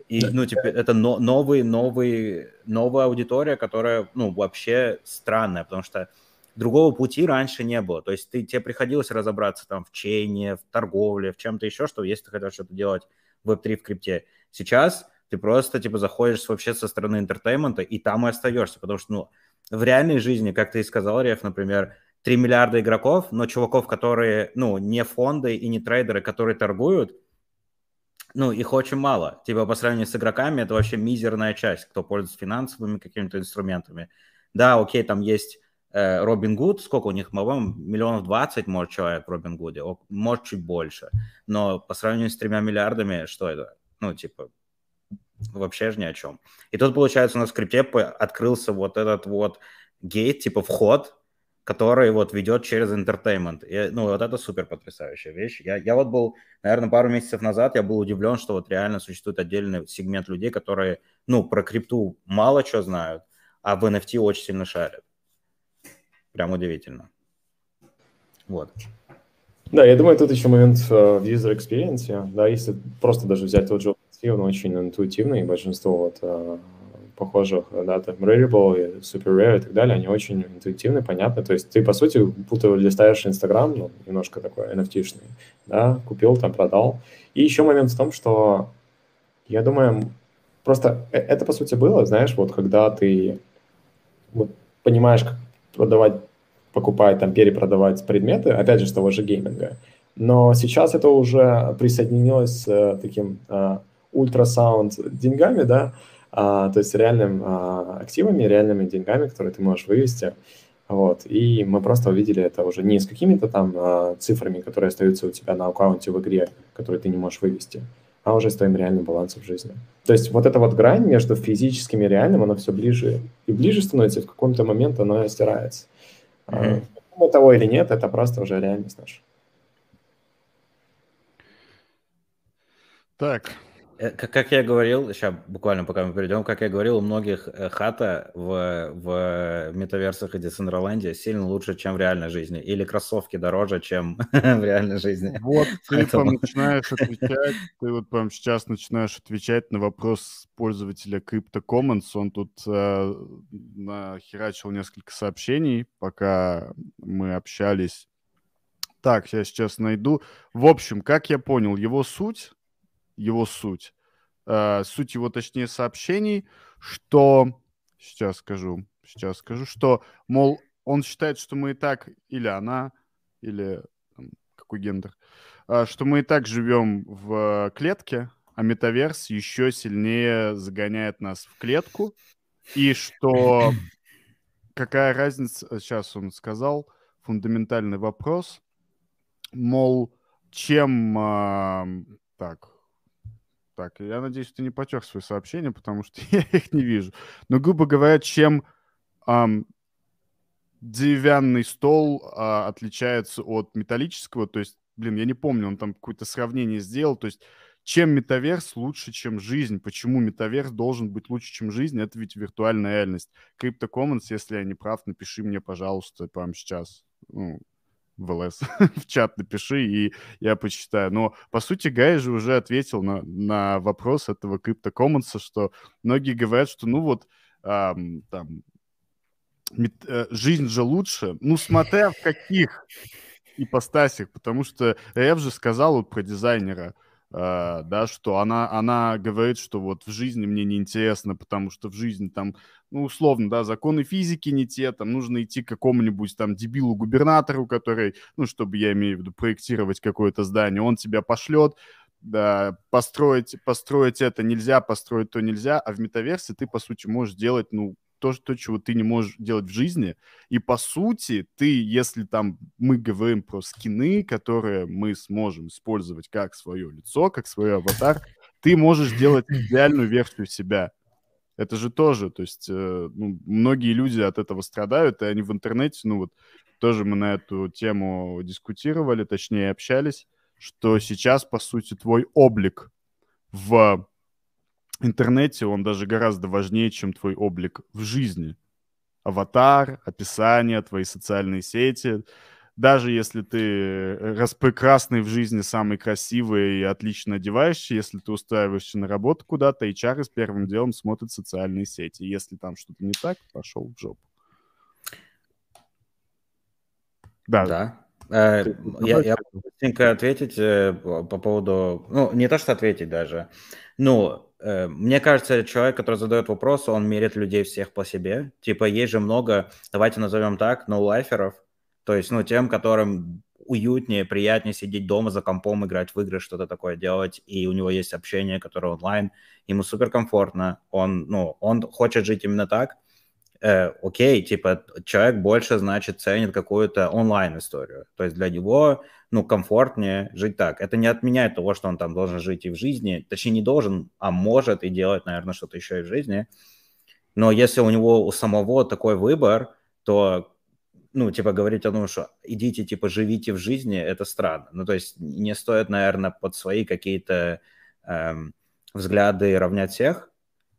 И, ну, типа, это но, новый, новый, новая аудитория, которая, ну, вообще странная, потому что другого пути раньше не было. То есть ты, тебе приходилось разобраться там в чейне, в торговле, в чем-то еще, что если ты хотел что-то делать в Web3 в крипте. Сейчас ты просто, типа, заходишь вообще со стороны entertainment а, и там и остаешься, потому что, ну, в реальной жизни, как ты и сказал, Реф, например, 3 миллиарда игроков, но чуваков, которые, ну, не фонды и не трейдеры, которые торгуют, ну, их очень мало. Типа, по сравнению с игроками, это вообще мизерная часть, кто пользуется финансовыми какими-то инструментами. Да, окей, там есть э, Робин Гуд, сколько у них, по-моему, миллионов 20, может, человек в Робин Гуде, может, чуть больше. Но по сравнению с тремя миллиардами, что это? Ну, типа, вообще же ни о чем. И тут, получается, у нас в скрипте открылся вот этот вот гейт, типа вход, который вот ведет через entertainment. И, ну, вот это супер потрясающая вещь. Я, я вот был, наверное, пару месяцев назад, я был удивлен, что вот реально существует отдельный сегмент людей, которые, ну, про крипту мало что знают, а в NFT очень сильно шарят. Прям удивительно. Вот. Да, я думаю, тут еще момент uh, в user experience, да, если просто даже взять тот же и он очень интуитивный, и большинство вот uh, похожих, да, там Rarible, Super Rare и так далее, они очень интуитивны, понятны. То есть ты, по сути, будто листаешь Инстаграм, ну, немножко такой NFT-шный, да, купил, там, продал. И еще момент в том, что, я думаю, просто э, это, по сути, было, знаешь, вот когда ты вот, понимаешь, как продавать покупать, там, перепродавать предметы, опять же, с того же гейминга, Но сейчас это уже присоединилось с э, таким э, ультрасаунд деньгами, да, то есть реальным а, активами, реальными деньгами, которые ты можешь вывести. Вот. И мы просто увидели это уже не с какими-то там а, цифрами, которые остаются у тебя на аккаунте в игре, которые ты не можешь вывести, а уже с твоим реальным балансом в жизни. То есть вот эта вот грань между физическим и реальным, она все ближе и ближе становится, и в каком-то момент она стирается. Mm-hmm. А, того или нет, это просто уже реальность наша. Так, как, как я говорил, сейчас буквально пока мы перейдем, как я говорил, у многих э, хата в, в метаверсах и Децентраленде сильно лучше, чем в реальной жизни. Или кроссовки дороже, чем в реальной жизни. Вот ты Поэтому... начинаешь отвечать, ты вот прям сейчас начинаешь отвечать на вопрос пользователя Crypto Commons. Он тут э, нахерачил несколько сообщений, пока мы общались. Так, я сейчас найду. В общем, как я понял, его суть его суть. Э, суть его, точнее, сообщений, что... Сейчас скажу, сейчас скажу, что, мол, он считает, что мы и так, или она, или там, какой гендер, э, что мы и так живем в клетке, а метаверс еще сильнее загоняет нас в клетку, и что какая разница, сейчас он сказал, фундаментальный вопрос, мол, чем, э, так, так, я надеюсь, ты не потек свои сообщения, потому что я их не вижу. Но, грубо говоря, чем эм, деревянный стол э, отличается от металлического, то есть, блин, я не помню, он там какое-то сравнение сделал, то есть, чем метаверс лучше, чем жизнь? Почему метаверс должен быть лучше, чем жизнь? Это ведь виртуальная реальность. CryptoCommons, если я не прав, напиши мне, пожалуйста, прямо сейчас. Ну, в ЛС, в чат напиши, и я почитаю. Но, по сути, Гай же уже ответил на, на вопрос этого CryptoCommons, что многие говорят, что, ну вот, эм, там, мет, э, жизнь же лучше, ну, смотря в каких ипостасях, потому что Рэв же сказал вот про дизайнера, Uh, да, что она, она говорит, что вот в жизни мне неинтересно, потому что в жизни там ну, условно, да, законы физики не те, там нужно идти к какому-нибудь там дебилу-губернатору, который, ну, чтобы я имею в виду проектировать какое-то здание, он тебя пошлет, да, построить, построить это нельзя, построить то нельзя, а в метаверсе ты, по сути, можешь делать, ну, то, то, чего ты не можешь делать в жизни. И, по сути, ты, если там мы говорим про скины, которые мы сможем использовать как свое лицо, как свой аватар, ты можешь делать идеальную версию себя. Это же тоже, то есть э, ну, многие люди от этого страдают, и они в интернете, ну вот тоже мы на эту тему дискутировали, точнее общались, что сейчас, по сути, твой облик в интернете, он даже гораздо важнее, чем твой облик в жизни. Аватар, описание, твои социальные сети — даже если ты э, распрекрасный в жизни, самый красивый и отлично одеваешься, если ты устраиваешься на работу куда-то, HR с первым делом смотрит социальные сети. Если там что-то не так, пошел в жопу. Да. Да. Э, я, я быстренько ответить э, по поводу... Ну, не то, что ответить даже. Ну, мне кажется, человек, который задает вопрос, он мерит людей всех по себе. Типа, есть же много, давайте назовем так, ноулайферов, то есть, ну, тем, которым уютнее, приятнее сидеть дома за компом, играть в игры, что-то такое делать, и у него есть общение, которое онлайн, ему супер комфортно, он, ну, он хочет жить именно так, э, окей, типа, человек больше, значит, ценит какую-то онлайн-историю, то есть для него, ну, комфортнее жить так. Это не отменяет того, что он там должен жить и в жизни, точнее, не должен, а может и делать, наверное, что-то еще и в жизни, но если у него у самого такой выбор, то ну, типа, говорить о том, что идите, типа, живите в жизни, это странно. Ну, то есть не стоит, наверное, под свои какие-то эм, взгляды равнять всех.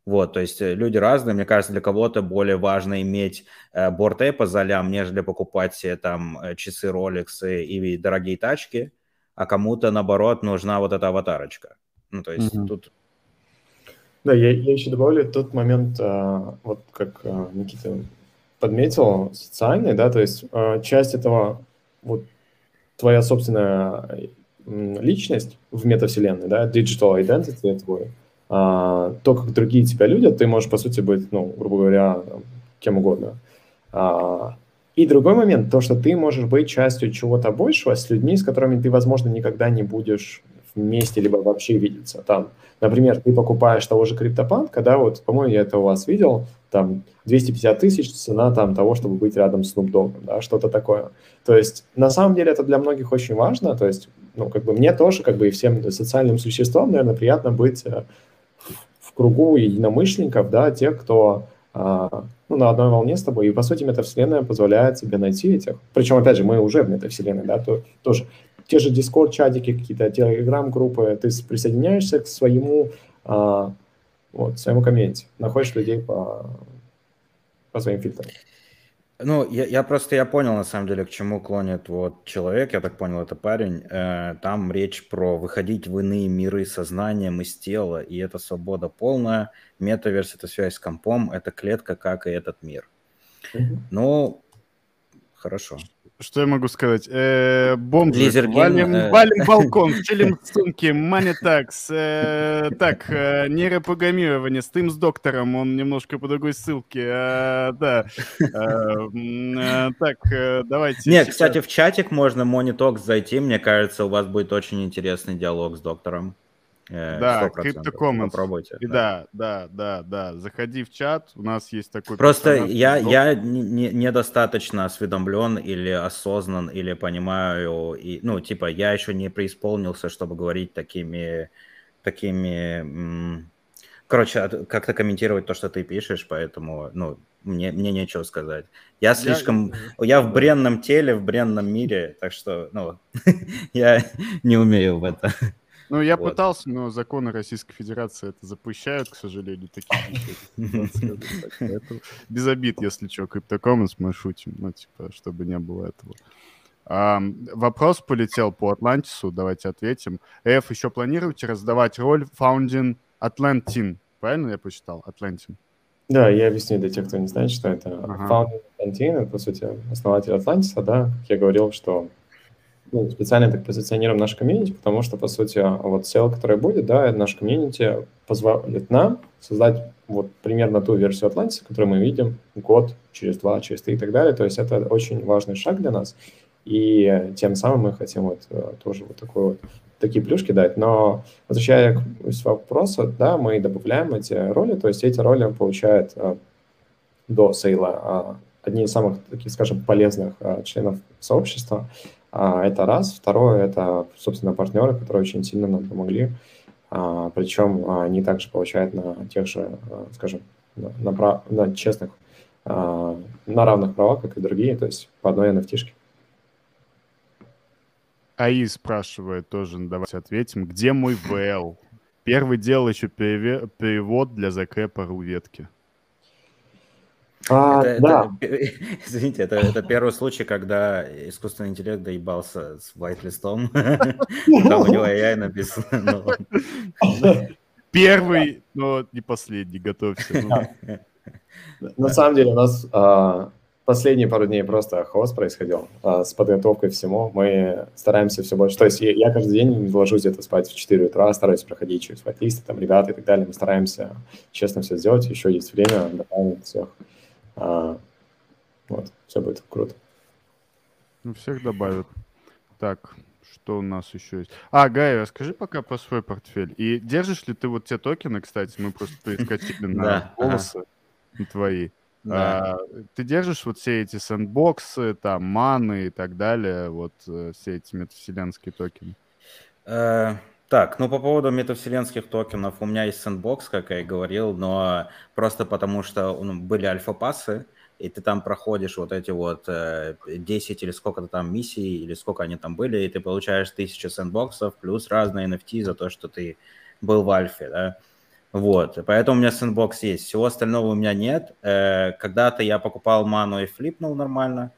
Вот, то есть э, люди разные. Мне кажется, для кого-то более важно иметь э, борт за лям, нежели покупать себе там э, часы Rolex и, и дорогие тачки, а кому-то, наоборот, нужна вот эта аватарочка. Ну, то есть mm-hmm. тут... Да, я, я еще добавлю тот момент, а, вот как а, Никита подметил социальный, да, то есть э, часть этого, вот твоя собственная личность в метавселенной, да, digital identity твой, э, то, как другие тебя люди, ты можешь, по сути, быть, ну, грубо говоря, кем угодно. Э, И другой момент, то, что ты можешь быть частью чего-то большего с людьми, с которыми ты, возможно, никогда не будешь вместе, либо вообще видеться. Там, например, ты покупаешь того же CryptoPunk, да, вот, по-моему, я это у вас видел, там 250 тысяч цена там того, чтобы быть рядом с Snoop Dogg, да, что-то такое. То есть, на самом деле, это для многих очень важно, то есть, ну, как бы мне тоже, как бы и всем социальным существам, наверное, приятно быть э, в кругу единомышленников, да, тех, кто а, ну, на одной волне с тобой. И, по сути, метавселенная позволяет тебе найти этих. Причем, опять же, мы уже в метавселенной, да, то, тоже. Те же Discord-чатики, какие-то Telegram-группы, ты присоединяешься к своему, а, вот, своему комьюнити, находишь людей по, по своим фильтрам. Ну, я, я просто я понял на самом деле, к чему клонит вот человек, я так понял, это парень. Э, там речь про выходить в иные миры сознанием из тела, и это свобода полная. Метаверс это связь с компом, это клетка, как и этот мир. Mm-hmm. Ну, хорошо. Что я могу сказать? Э, бомжи, Лизерген, валим, э... валим балкон, чилим сумки, tax. Э, так, э, нейропрограммирование, стым с доктором, он немножко по другой ссылке. Э, да. Э, э, так, э, давайте. Нет, сейчас. кстати, в чатик можно Monitox зайти, мне кажется, у вас будет очень интересный диалог с доктором. Э, да, CryptoCommons. Попробуйте. И да. да, да, да, Заходи в чат, у нас есть такой... Просто я, я не, недостаточно осведомлен или осознан, или понимаю, и, ну, типа, я еще не преисполнился, чтобы говорить такими, такими... Короче, как-то комментировать то, что ты пишешь, поэтому, ну, мне, мне нечего сказать. Я слишком... Я, я в бренном теле, в бренном мире, так что, ну, я не умею в это. Ну, я вот. пытался, но законы Российской Федерации это запрещают, к сожалению, такие вещи. Без обид, если что, CryptoCommons мы шутим, ну, типа, чтобы не было этого. Вопрос полетел по Атлантису, давайте ответим. Эф, еще планируете раздавать роль Founding Atlantin? Правильно я посчитал? Atlantin. Да, я объясню для тех, кто не знает, что это. Ага. Founding Atlantin, это, по сути, основатель Атлантиса, да, как я говорил, что ну, специально так позиционируем наш комьюнити, потому что, по сути, вот SEO, который будет, да, наш комьюнити позволит нам создать вот примерно ту версию Atlantis, которую мы видим год, через два, через три и так далее. То есть это очень важный шаг для нас. И тем самым мы хотим вот э, тоже вот такой вот такие плюшки дать. Но возвращая к вопросу, да, мы добавляем эти роли, то есть эти роли получают а, до сейла а, одни из самых таких, скажем, полезных а, членов сообщества. А, это раз. Второе, это, собственно, партнеры, которые очень сильно нам помогли. А, причем они также получают на тех же, а, скажем, на, на, прав... на честных, на равных правах, как и другие, то есть по одной NFT. -шке. АИ спрашивает тоже, ну, давайте ответим. Где мой ВЛ? Первый делал еще перевод для закрепа ветки. А, это, да. это, извините, это, это первый случай, когда искусственный интеллект доебался с white-листом. Там у него AI написано. Первый, но не последний, готовься. На самом деле у нас а, последние пару дней просто хаос происходил а, с подготовкой всему. Мы стараемся все больше. То есть я каждый день ложусь где-то спать в 4 утра, стараюсь проходить через white там ребята и так далее. Мы стараемся честно все сделать. Еще есть время, добавим всех. А, вот, все будет круто. Ну, всех добавят. Так, что у нас еще есть? А, Гай, расскажи пока про свой портфель. И держишь ли ты вот те токены, кстати, мы просто перескочили на волосы твои. А, ты держишь вот все эти сэндбоксы, там, маны и так далее, вот э, все эти метавселенские токены? Э, так, ну по поводу метавселенских токенов, у меня есть сэндбокс, как я и говорил, но просто потому что ну, были альфа-пассы, и ты там проходишь вот эти вот э, 10 или сколько-то там миссий, или сколько они там были, и ты получаешь тысячу сэндбоксов плюс разные NFT за то, что ты был в альфе, да. Вот, поэтому у меня Sandbox есть. Всего остального у меня нет. Э, когда-то я покупал ману и флипнул нормально,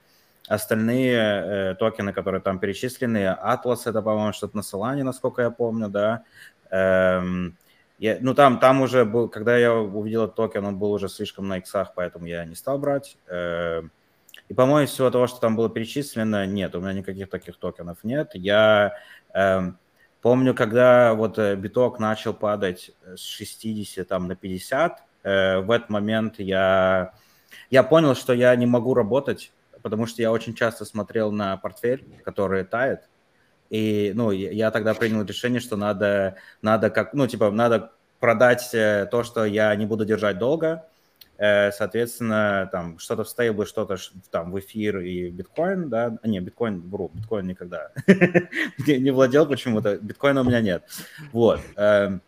Остальные э, токены, которые там перечислены, Atlas, это, по-моему, что-то на Solana, насколько я помню, да. Эм, я, ну, там, там уже был, когда я увидел этот токен, он был уже слишком на иксах, поэтому я не стал брать. Э, и, по-моему, всего того, что там было перечислено, нет, у меня никаких таких токенов нет. Я э, помню, когда вот э, биток начал падать с 60 там, на 50, э, в этот момент я, я понял, что я не могу работать потому что я очень часто смотрел на портфель, который тает, и, ну, я тогда принял решение, что надо, надо как, ну, типа, надо продать э, то, что я не буду держать долго, э, соответственно, там что-то в стейблы, что-то там в эфир и биткоин, да, а, не, биткоин, вру, биткоин никогда не владел почему-то, биткоина у меня нет, вот. Эм,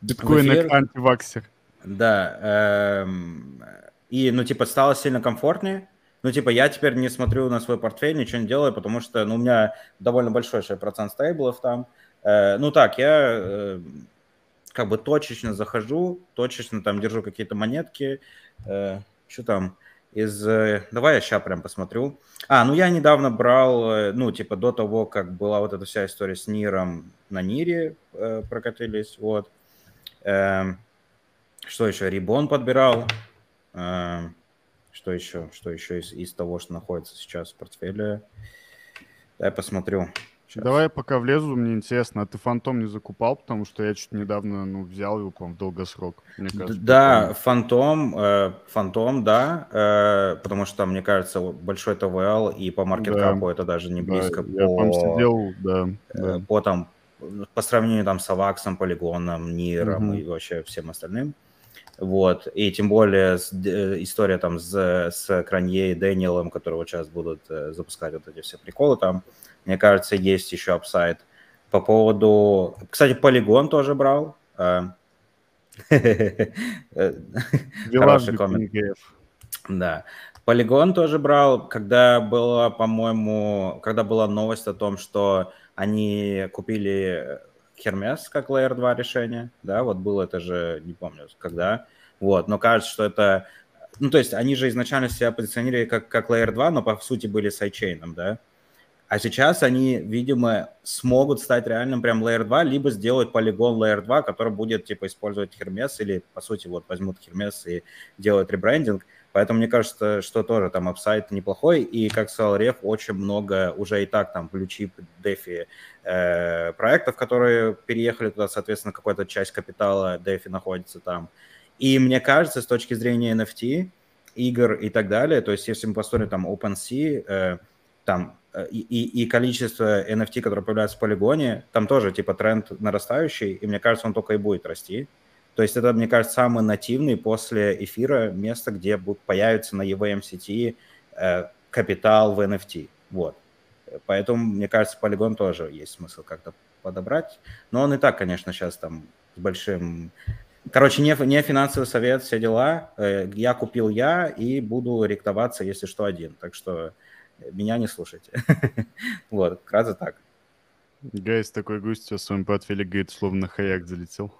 биткоин антиваксер. Да, эм, и, ну, типа, стало сильно комфортнее, ну, типа, я теперь не смотрю на свой портфель, ничего не делаю, потому что, ну, у меня довольно большой процент стейблов там. Э, ну, так, я э, как бы точечно захожу, точечно там держу какие-то монетки. Э, что там? Из... Э, давай я сейчас прям посмотрю. А, ну, я недавно брал, э, ну, типа, до того, как была вот эта вся история с Ниром, на Нире э, прокатились, вот. Э, что еще? Рибон подбирал. Э, что еще? Что еще из, из того, что находится сейчас в портфеле? Дай посмотрю. Сейчас. Давай пока влезу, мне интересно, а ты фантом не закупал, потому что я чуть недавно ну, взял его, по в долгосрок. Мне кажется, да, фантом, э, фантом, да, э, потому что, мне кажется, большой ТВЛ и по маркеткапу да, это даже не близко да, по... Я сидел, да, э, да. По там, по сравнению там с Аваксом, Полигоном, Ниром угу. и вообще всем остальным. Вот, и тем более э, история там с, с Кранье и Дэниелом, которые вот сейчас будут э, запускать вот эти все приколы там, мне кажется, есть еще апсайд. По поводу... Кстати, Полигон тоже брал. Э, хороший коммент. Да. Полигон тоже брал, когда была, по-моему, когда была новость о том, что они купили Hermes как Layer 2 решение, да, вот было это же, не помню, когда, вот, но кажется, что это, ну, то есть они же изначально себя позиционировали как, как Layer 2, но по сути были сайдчейном, да, а сейчас они, видимо, смогут стать реальным прям Layer 2, либо сделать полигон Layer 2, который будет, типа, использовать Hermes, или, по сути, вот возьмут Hermes и делают ребрендинг, Поэтому мне кажется, что тоже там апсайт неплохой. И, как сказал Реф, очень много уже и так там ключи DeFi э, проектов, которые переехали туда, соответственно, какая-то часть капитала DeFi находится там. И мне кажется, с точки зрения NFT, игр и так далее, то есть если мы посмотрим там OpenSea, э, там э, и, и количество NFT, которые появляются в полигоне, там тоже типа тренд нарастающий, и мне кажется, он только и будет расти. То есть это, мне кажется, самый нативный после эфира место, где появится на EVM сети э, капитал в NFT. Вот. Поэтому, мне кажется, полигон тоже есть смысл как-то подобрать. Но он и так, конечно, сейчас там с большим... Короче, не, не финансовый совет, все дела. Э, я купил я и буду ректоваться, если что, один. Так что меня не слушайте. Вот, кратко так. Гайс такой гость о своем портфеле говорит, словно на хаяк залетел.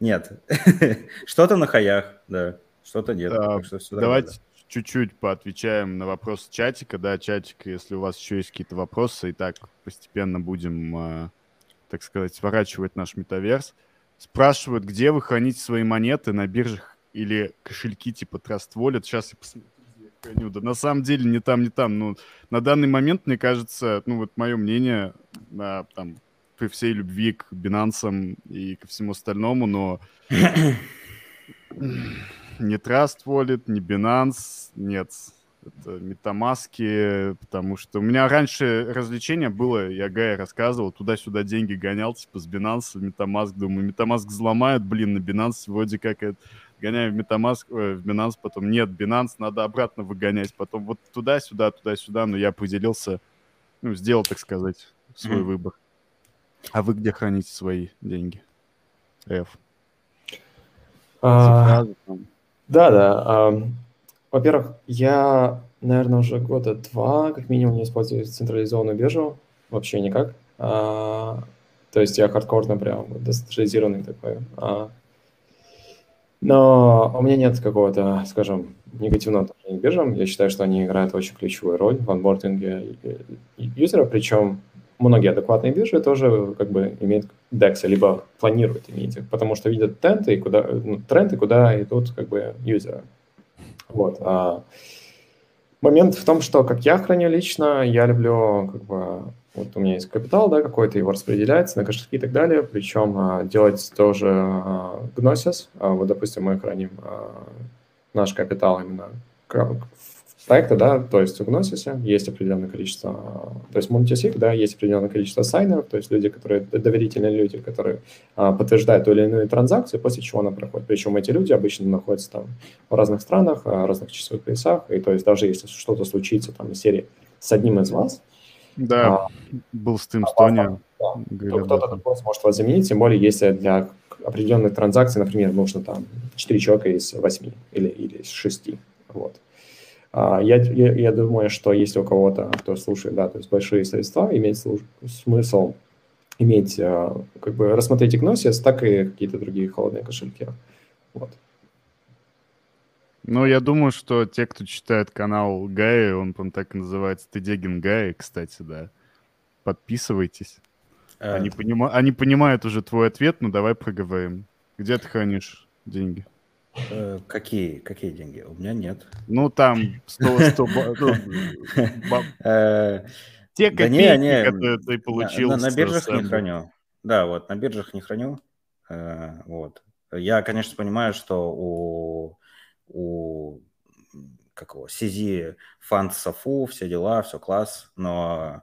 Нет. Что-то на хаях, да. Что-то нет. Давайте чуть-чуть поотвечаем на вопрос чатика. Да, чатик, если у вас еще есть какие-то вопросы, и так постепенно будем, а, так сказать, сворачивать наш метаверс. Спрашивают, где вы храните свои монеты на биржах или кошельки типа Trust Wallet. Сейчас я посмотрю Конюда. На самом деле не там, не там. Но на данный момент, мне кажется, ну вот мое мнение, да, там, при всей любви к бинансам и ко всему остальному, но не Trust Wallet, не Binance, нет. Это метамаски, потому что у меня раньше развлечение было, я Гая рассказывал, туда-сюда деньги гонял, типа с Binance Metamask, думаю, Metamask взломают, блин, на Binance вроде как это гоняем в Metamask, э, в Binance, потом нет, Binance надо обратно выгонять, потом вот туда-сюда, туда-сюда, но я поделился, ну, сделал, так сказать, свой mm-hmm. выбор. А вы где храните свои деньги? F. А, да, да. А, во-первых, я, наверное, уже года два, как минимум, не использую централизованную биржу. Вообще никак. А, то есть я хардкорно прям децентрализированный такой. А, но у меня нет какого-то, скажем, негативного отношения к биржам. Я считаю, что они играют очень ключевую роль в онбординге юзера, причем многие адекватные биржи тоже как бы имеют DEX, либо планируют иметь их, потому что видят тренды, куда, ну, тренды, куда идут как бы юзеры. Вот. А момент в том, что как я храню лично, я люблю как бы вот у меня есть капитал, да, какой-то, его распределяется на кошельки и так далее, причем а, делать тоже а, гносис. А, вот, допустим, мы храним а, наш капитал именно проекта, да, то есть в Gnosis есть определенное количество, то есть Multisig, да, есть определенное количество сайнеров, то есть люди, которые, доверительные люди, которые а, подтверждают ту или иную транзакцию, после чего она проходит. Причем эти люди обычно находятся там в разных странах, в разных часовых поясах, и то есть даже если что-то случится там из серии с одним из вас, да, а, был тем Стоня. Да, кто-то другой сможет вас заменить, тем более если для определенных транзакций, например, нужно там 4 человека из 8 или, или из 6. Вот. А, я, я, я думаю, что если у кого-то, кто слушает, да, то есть большие средства, имеет смысл иметь, а, как бы рассмотреть Ignosis, так и какие-то другие холодные кошельки. Вот. Ну, я думаю, что те, кто читает канал Гай, он, по так и называется, Тедегин Гай, кстати, да. Подписывайтесь. А... Они, понима... Они понимают уже твой ответ, но давай проговорим. Где ты хранишь деньги? Э, какие, какие деньги? У меня нет. Ну, там 100... 100 ну, э, Те копейки, которые ты получил. На биржах не храню. Да, вот, на биржах не храню. Вот. Я, конечно, понимаю, что у, у как его, CZ, фанд Сафу, все дела, все класс, но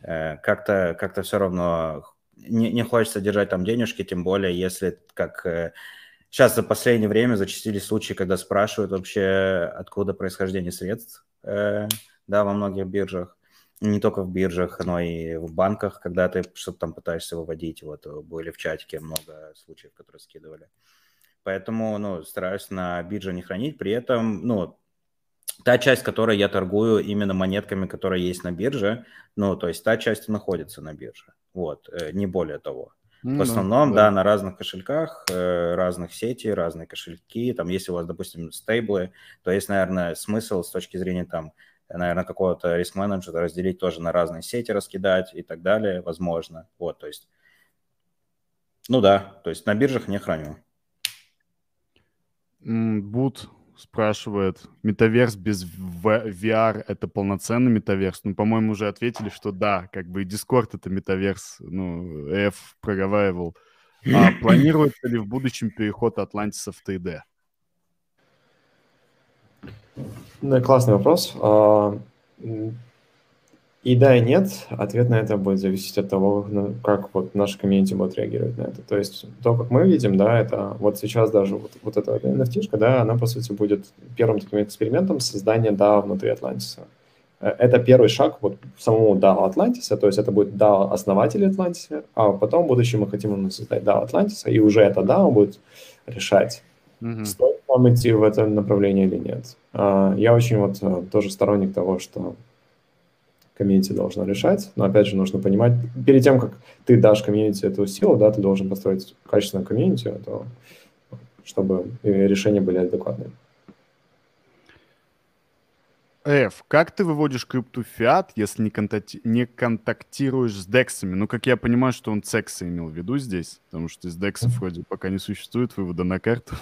как-то как все равно не, не хочется держать там денежки, тем более если как Сейчас за последнее время зачастились случаи, когда спрашивают вообще, откуда происхождение средств, э, да, во многих биржах. Не только в биржах, но и в банках, когда ты что-то там пытаешься выводить. Вот были в чатике много случаев, которые скидывали. Поэтому, ну, стараюсь на бирже не хранить. При этом, ну, та часть, которой я торгую именно монетками, которые есть на бирже, ну, то есть та часть находится на бирже. Вот, э, не более того. В основном, да. да, на разных кошельках, э, разных сетей, разные кошельки. Там, если у вас, допустим, стейблы, то есть, наверное, смысл с точки зрения там, наверное, какого-то риск-менеджера разделить тоже на разные сети, раскидать и так далее, возможно. Вот, то есть, ну да, то есть на биржах не храню. Бут спрашивает, метаверс без VR — это полноценный метаверс? Ну, по-моему, уже ответили, что да, как бы и Discord — это метаверс, ну, F проговаривал. А планируется ли в будущем переход Атлантиса в 3D? Да, классный вопрос. И да, и нет. Ответ на это будет зависеть от того, ну, как вот наша комьюнити будет реагировать на это. То есть то, как мы видим, да, это вот сейчас даже вот, вот эта NFT, да, она, по сути, будет первым таким экспериментом создания DAO внутри Атлантиса. Э, это первый шаг вот самому DAO Атлантиса, то есть это будет DAO основатель Атлантиса, а потом в будущем мы хотим создать DAO Атлантиса, и уже это DAO будет решать, mm-hmm. стоит вам идти в этом направлении или нет. А, я очень вот э, тоже сторонник того, что комьюнити должно решать. Но опять же нужно понимать, перед тем, как ты дашь комьюнити эту силу, да, ты должен построить качественную комьюнити, то, чтобы решения были адекватные. F, как ты выводишь крипту фиат, если не, контакти- не контактируешь с дексами? Ну, как я понимаю, что он цексы имел в виду здесь, потому что из дексов вроде пока не существует вывода на карту.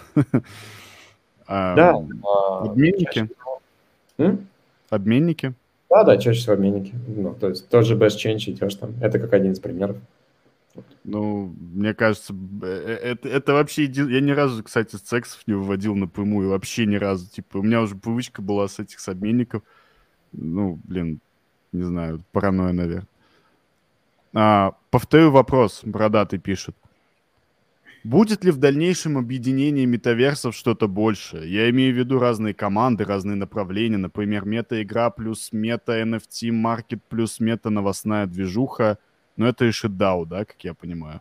Да. Обменники? Обменники? Да, да, чаще всего обменники. Ну, то есть тот же Best Change идешь там. Это как один из примеров. Ну, мне кажется, э, э, это, это вообще... Я ни разу, кстати, сексов не выводил напрямую. Вообще ни разу. Типа, у меня уже привычка была с этих с обменников. Ну, блин, не знаю, паранойя, наверное. А, повторю вопрос, Бородатый пишет. Будет ли в дальнейшем объединение метаверсов что-то большее? Я имею в виду разные команды, разные направления, например, мета-игра плюс мета-NFT, маркет плюс мета-новостная движуха. Но это решит DAO, да, как я понимаю?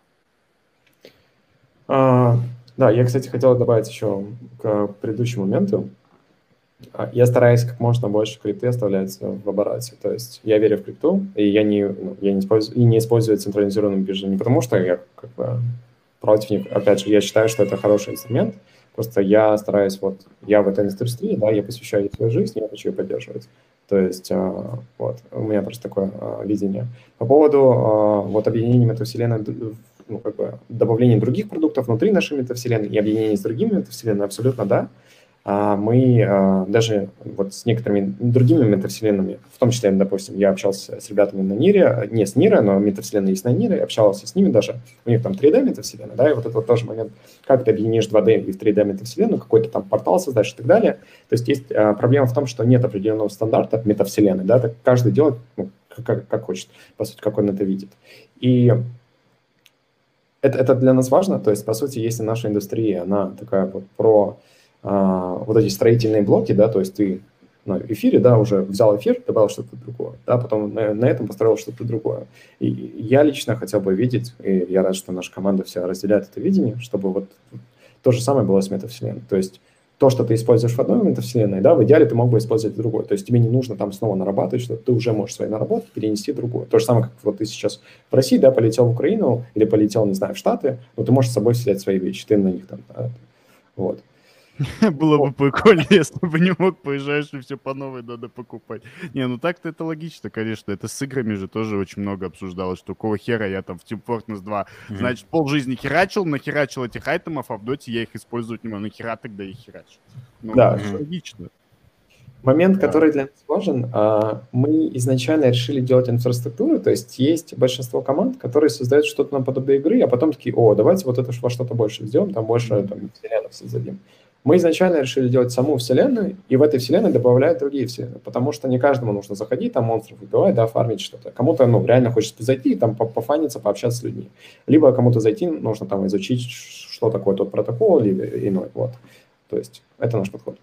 А, да, я, кстати, хотел добавить еще к предыдущему моменту. А, я стараюсь как можно больше крипты оставлять в обороте. То есть я верю в крипту, и я не, ну, я не, использую, и не использую централизированную биржу не потому, что я как бы против них. Опять же, я считаю, что это хороший инструмент. Просто я стараюсь, вот, я в этой индустрии, да, я посвящаю ей свою жизнь, я хочу ее поддерживать. То есть, а, вот, у меня просто такое а, видение. По поводу а, вот объединения метавселенной, ну, как бы добавления других продуктов внутри нашей метавселенной и объединения с другими метавселенными, абсолютно да. А мы а, даже вот с некоторыми другими метавселенными, в том числе, допустим, я общался с ребятами на Нире, не с Нира, но метавселенная есть на Нире, общался с ними даже, у них там 3D метавселенная, да, и вот это вот тоже момент, как ты объединишь 2D и в 3D метавселенную, какой-то там портал создашь и так далее. То есть есть а, проблема в том, что нет определенного стандарта метавселенной, да, так каждый делает, ну, как, как хочет, по сути, как он это видит. И это, это для нас важно, то есть, по сути, если наша индустрия, она такая вот про а, вот эти строительные блоки, да, то есть ты на эфире, да, уже взял эфир, добавил что-то другое, да, потом на, на этом построил что-то другое. И я лично хотел бы видеть, и я рад, что наша команда вся разделяет это видение, чтобы вот то же самое было с метавселенной. То есть то, что ты используешь в одной метавселенной, да, в идеале ты мог бы использовать другой. То есть тебе не нужно там снова нарабатывать, что ты уже можешь свои наработки перенести в другую. То же самое, как вот ты сейчас в России, да, полетел в Украину или полетел, не знаю, в Штаты, но ты можешь с собой взять свои вещи, ты на них там, да, вот. Было бы прикольно, если бы не мог, поезжаешь и все по новой надо покупать. Не, ну так-то это логично, конечно. Это с играми же тоже очень много обсуждалось, что какого хера я там в Team Fortress 2, значит, пол жизни херачил, нахерачил этих айтемов, а в доте я их использовать не могу. Ну хера тогда их херачил. Ну, да. логично. Момент, который для нас важен, а, мы изначально решили делать инфраструктуру, то есть есть большинство команд, которые создают что-то наподобие игры, а потом такие, о, давайте вот это во что-то больше сделаем, там больше там, вселенных создадим. Мы изначально решили делать саму вселенную, и в этой вселенной добавляют другие вселенные, потому что не каждому нужно заходить, там монстров убивать, да, фармить что-то. Кому-то, ну, реально хочется зайти и там пофаниться, пообщаться с людьми. Либо кому-то зайти, нужно там изучить, что такое тот протокол или иной, вот. То есть это наш подход.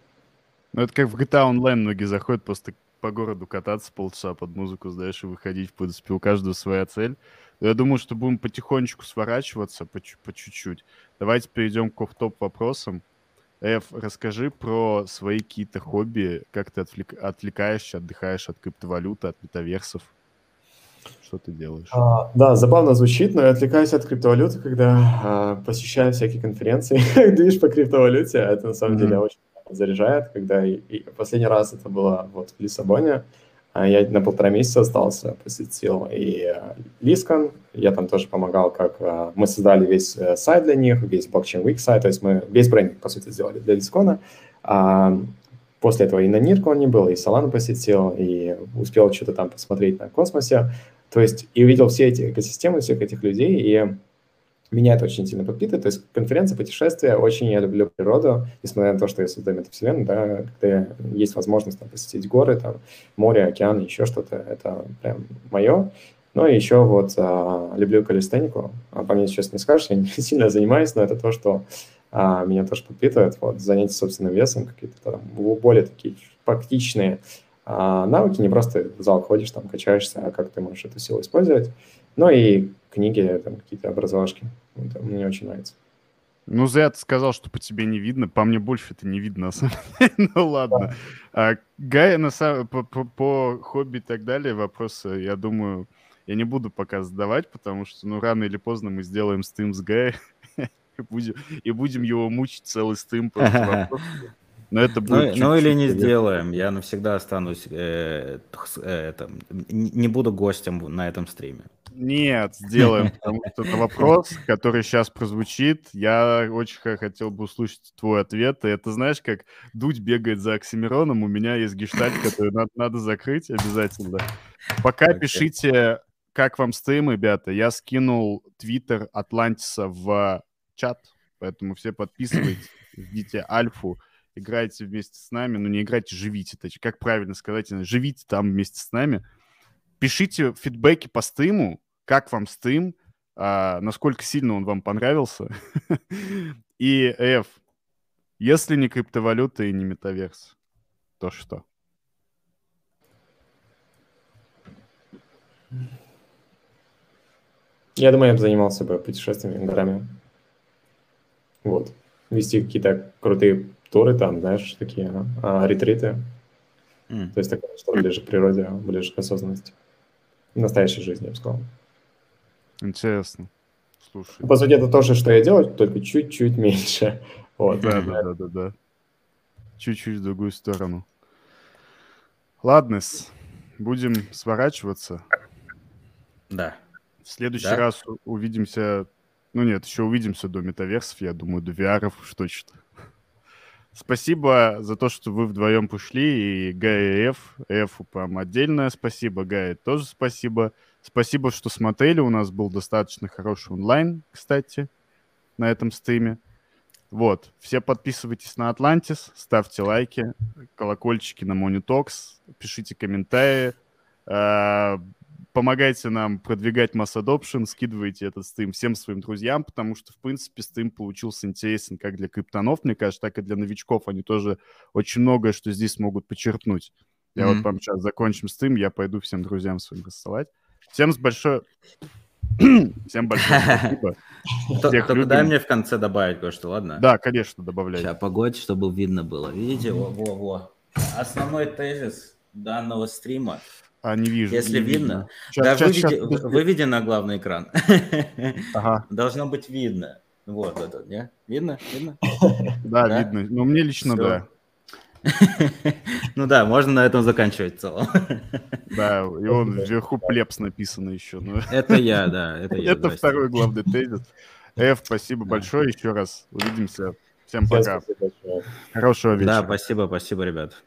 Ну, это как в GTA Online многие заходят просто по городу кататься полчаса под музыку, знаешь, и выходить, в принципе, у каждого своя цель. Я думаю, что будем потихонечку сворачиваться по, по чуть-чуть. Давайте перейдем к топ вопросам. Эф, расскажи про свои какие-то хобби, как ты отвлек... отвлекаешься, отдыхаешь от криптовалюты, от метаверсов. Что ты делаешь? А, да, забавно звучит, но я отвлекаюсь от криптовалюты, когда а, посещаю всякие конференции, движ по криптовалюте. Это на самом mm-hmm. деле очень заряжает, когда и, и последний раз это было вот в Лиссабоне. А я на полтора месяца остался, посетил и э, Лискан, я там тоже помогал, как э, мы создали весь э, сайт для них, весь Blockchain Week сайт, то есть мы весь брендинг, по сути, сделали для Лискона. А после этого и на Ниркон не был, и Solana посетил, и успел что-то там посмотреть на космосе. То есть и увидел все эти экосистемы, всех этих людей, и меня это очень сильно подпитывает. То есть конференция, путешествия, очень я люблю природу, несмотря на то, что я создаю метавселенную, да, когда есть возможность там, посетить горы, там, море, океан, еще что-то, это прям мое. Ну и еще вот а, люблю калистенику. А по мне сейчас не скажешь, я не сильно занимаюсь, но это то, что а, меня тоже подпитывает. Вот занятия собственным весом, какие-то там более такие практичные а, навыки, не просто в зал ходишь, там качаешься, а как ты можешь эту силу использовать. Ну и книги, там какие-то образовашки. Это мне очень нравится. Ну, зря ты сказал, что по тебе не видно. По мне больше это не видно, на самом деле. ну, ладно. Да. А, Гай, на самом... по, по, по хобби и так далее, вопросы, я думаю, я не буду пока задавать, потому что, ну, рано или поздно мы сделаем стрим с Гай и будем, и будем его мучить целый стрим просто Но это ну, будет ну, ну или не сделаем. Я навсегда останусь, э, э, это, не буду гостем на этом стриме. Нет, сделаем, потому что это вопрос, который сейчас прозвучит. Я очень хотел бы услышать твой ответ. И это знаешь, как Дудь бегает за Оксимироном, у меня есть гештальт, который надо, надо закрыть обязательно. Пока okay. пишите, как вам стрим, ребята. Я скинул твиттер Атлантиса в чат, поэтому все подписывайтесь, ждите альфу играйте вместе с нами, ну не играйте, живите, точнее, как правильно сказать, живите там вместе с нами. Пишите фидбэки по стриму, как вам стрим, а, насколько сильно он вам понравился. И, F, если не криптовалюта и не метаверс, то что? Я думаю, я бы занимался бы путешествиями, горами. Вот. Вести какие-то крутые туры там, знаешь, такие а, ретриты. Mm. То есть такое, что ближе к природе, ближе к осознанности. В настоящей жизни, я бы сказал. Интересно. Слушай. По сути, это то же, что я делаю, только чуть-чуть меньше. Вот. Да, да, да, да, да. Чуть-чуть в другую сторону. Ладно, будем сворачиваться. Да. В следующий да? раз увидимся... Ну нет, еще увидимся до метаверсов, я думаю, до VR уж точно. Спасибо за то, что вы вдвоем пошли, и Гай и Эф. Эфу прям отдельное спасибо, Гай тоже спасибо. Спасибо, что смотрели, у нас был достаточно хороший онлайн, кстати, на этом стриме. Вот, все подписывайтесь на Атлантис, ставьте лайки, колокольчики на Monitox, пишите комментарии, э, помогайте нам продвигать Mass Adoption, скидывайте этот стрим всем своим друзьям, потому что, в принципе, стрим получился интересен как для криптонов, мне кажется, так и для новичков. Они тоже очень многое, что здесь могут почерпнуть. Я mm-hmm. вот прямо сейчас закончим стрим, я пойду всем друзьям своим рассылать. Всем большое... Всем большое спасибо. Только дай мне в конце добавить кое-что, ладно? Да, конечно, добавляй. Сейчас, погодь, чтобы видно было. Видите? Во-во-во. Основной тезис данного стрима а, не вижу. Если не видно. Сейчас, да, сейчас, выведи, сейчас. выведи на главный экран. Ага. Должно быть видно. Вот это, не? Видно? Видно? Да, да? видно. Ну, мне лично Все. да. Ну да, можно на этом заканчивать в целом. Да, и он вверху плепс написано еще. Ну. Это я, да. Это, я, это второй главный тезис. Эф, спасибо большое еще раз. Увидимся. Всем пока. Хорошего вечера. Да, спасибо, спасибо, ребят.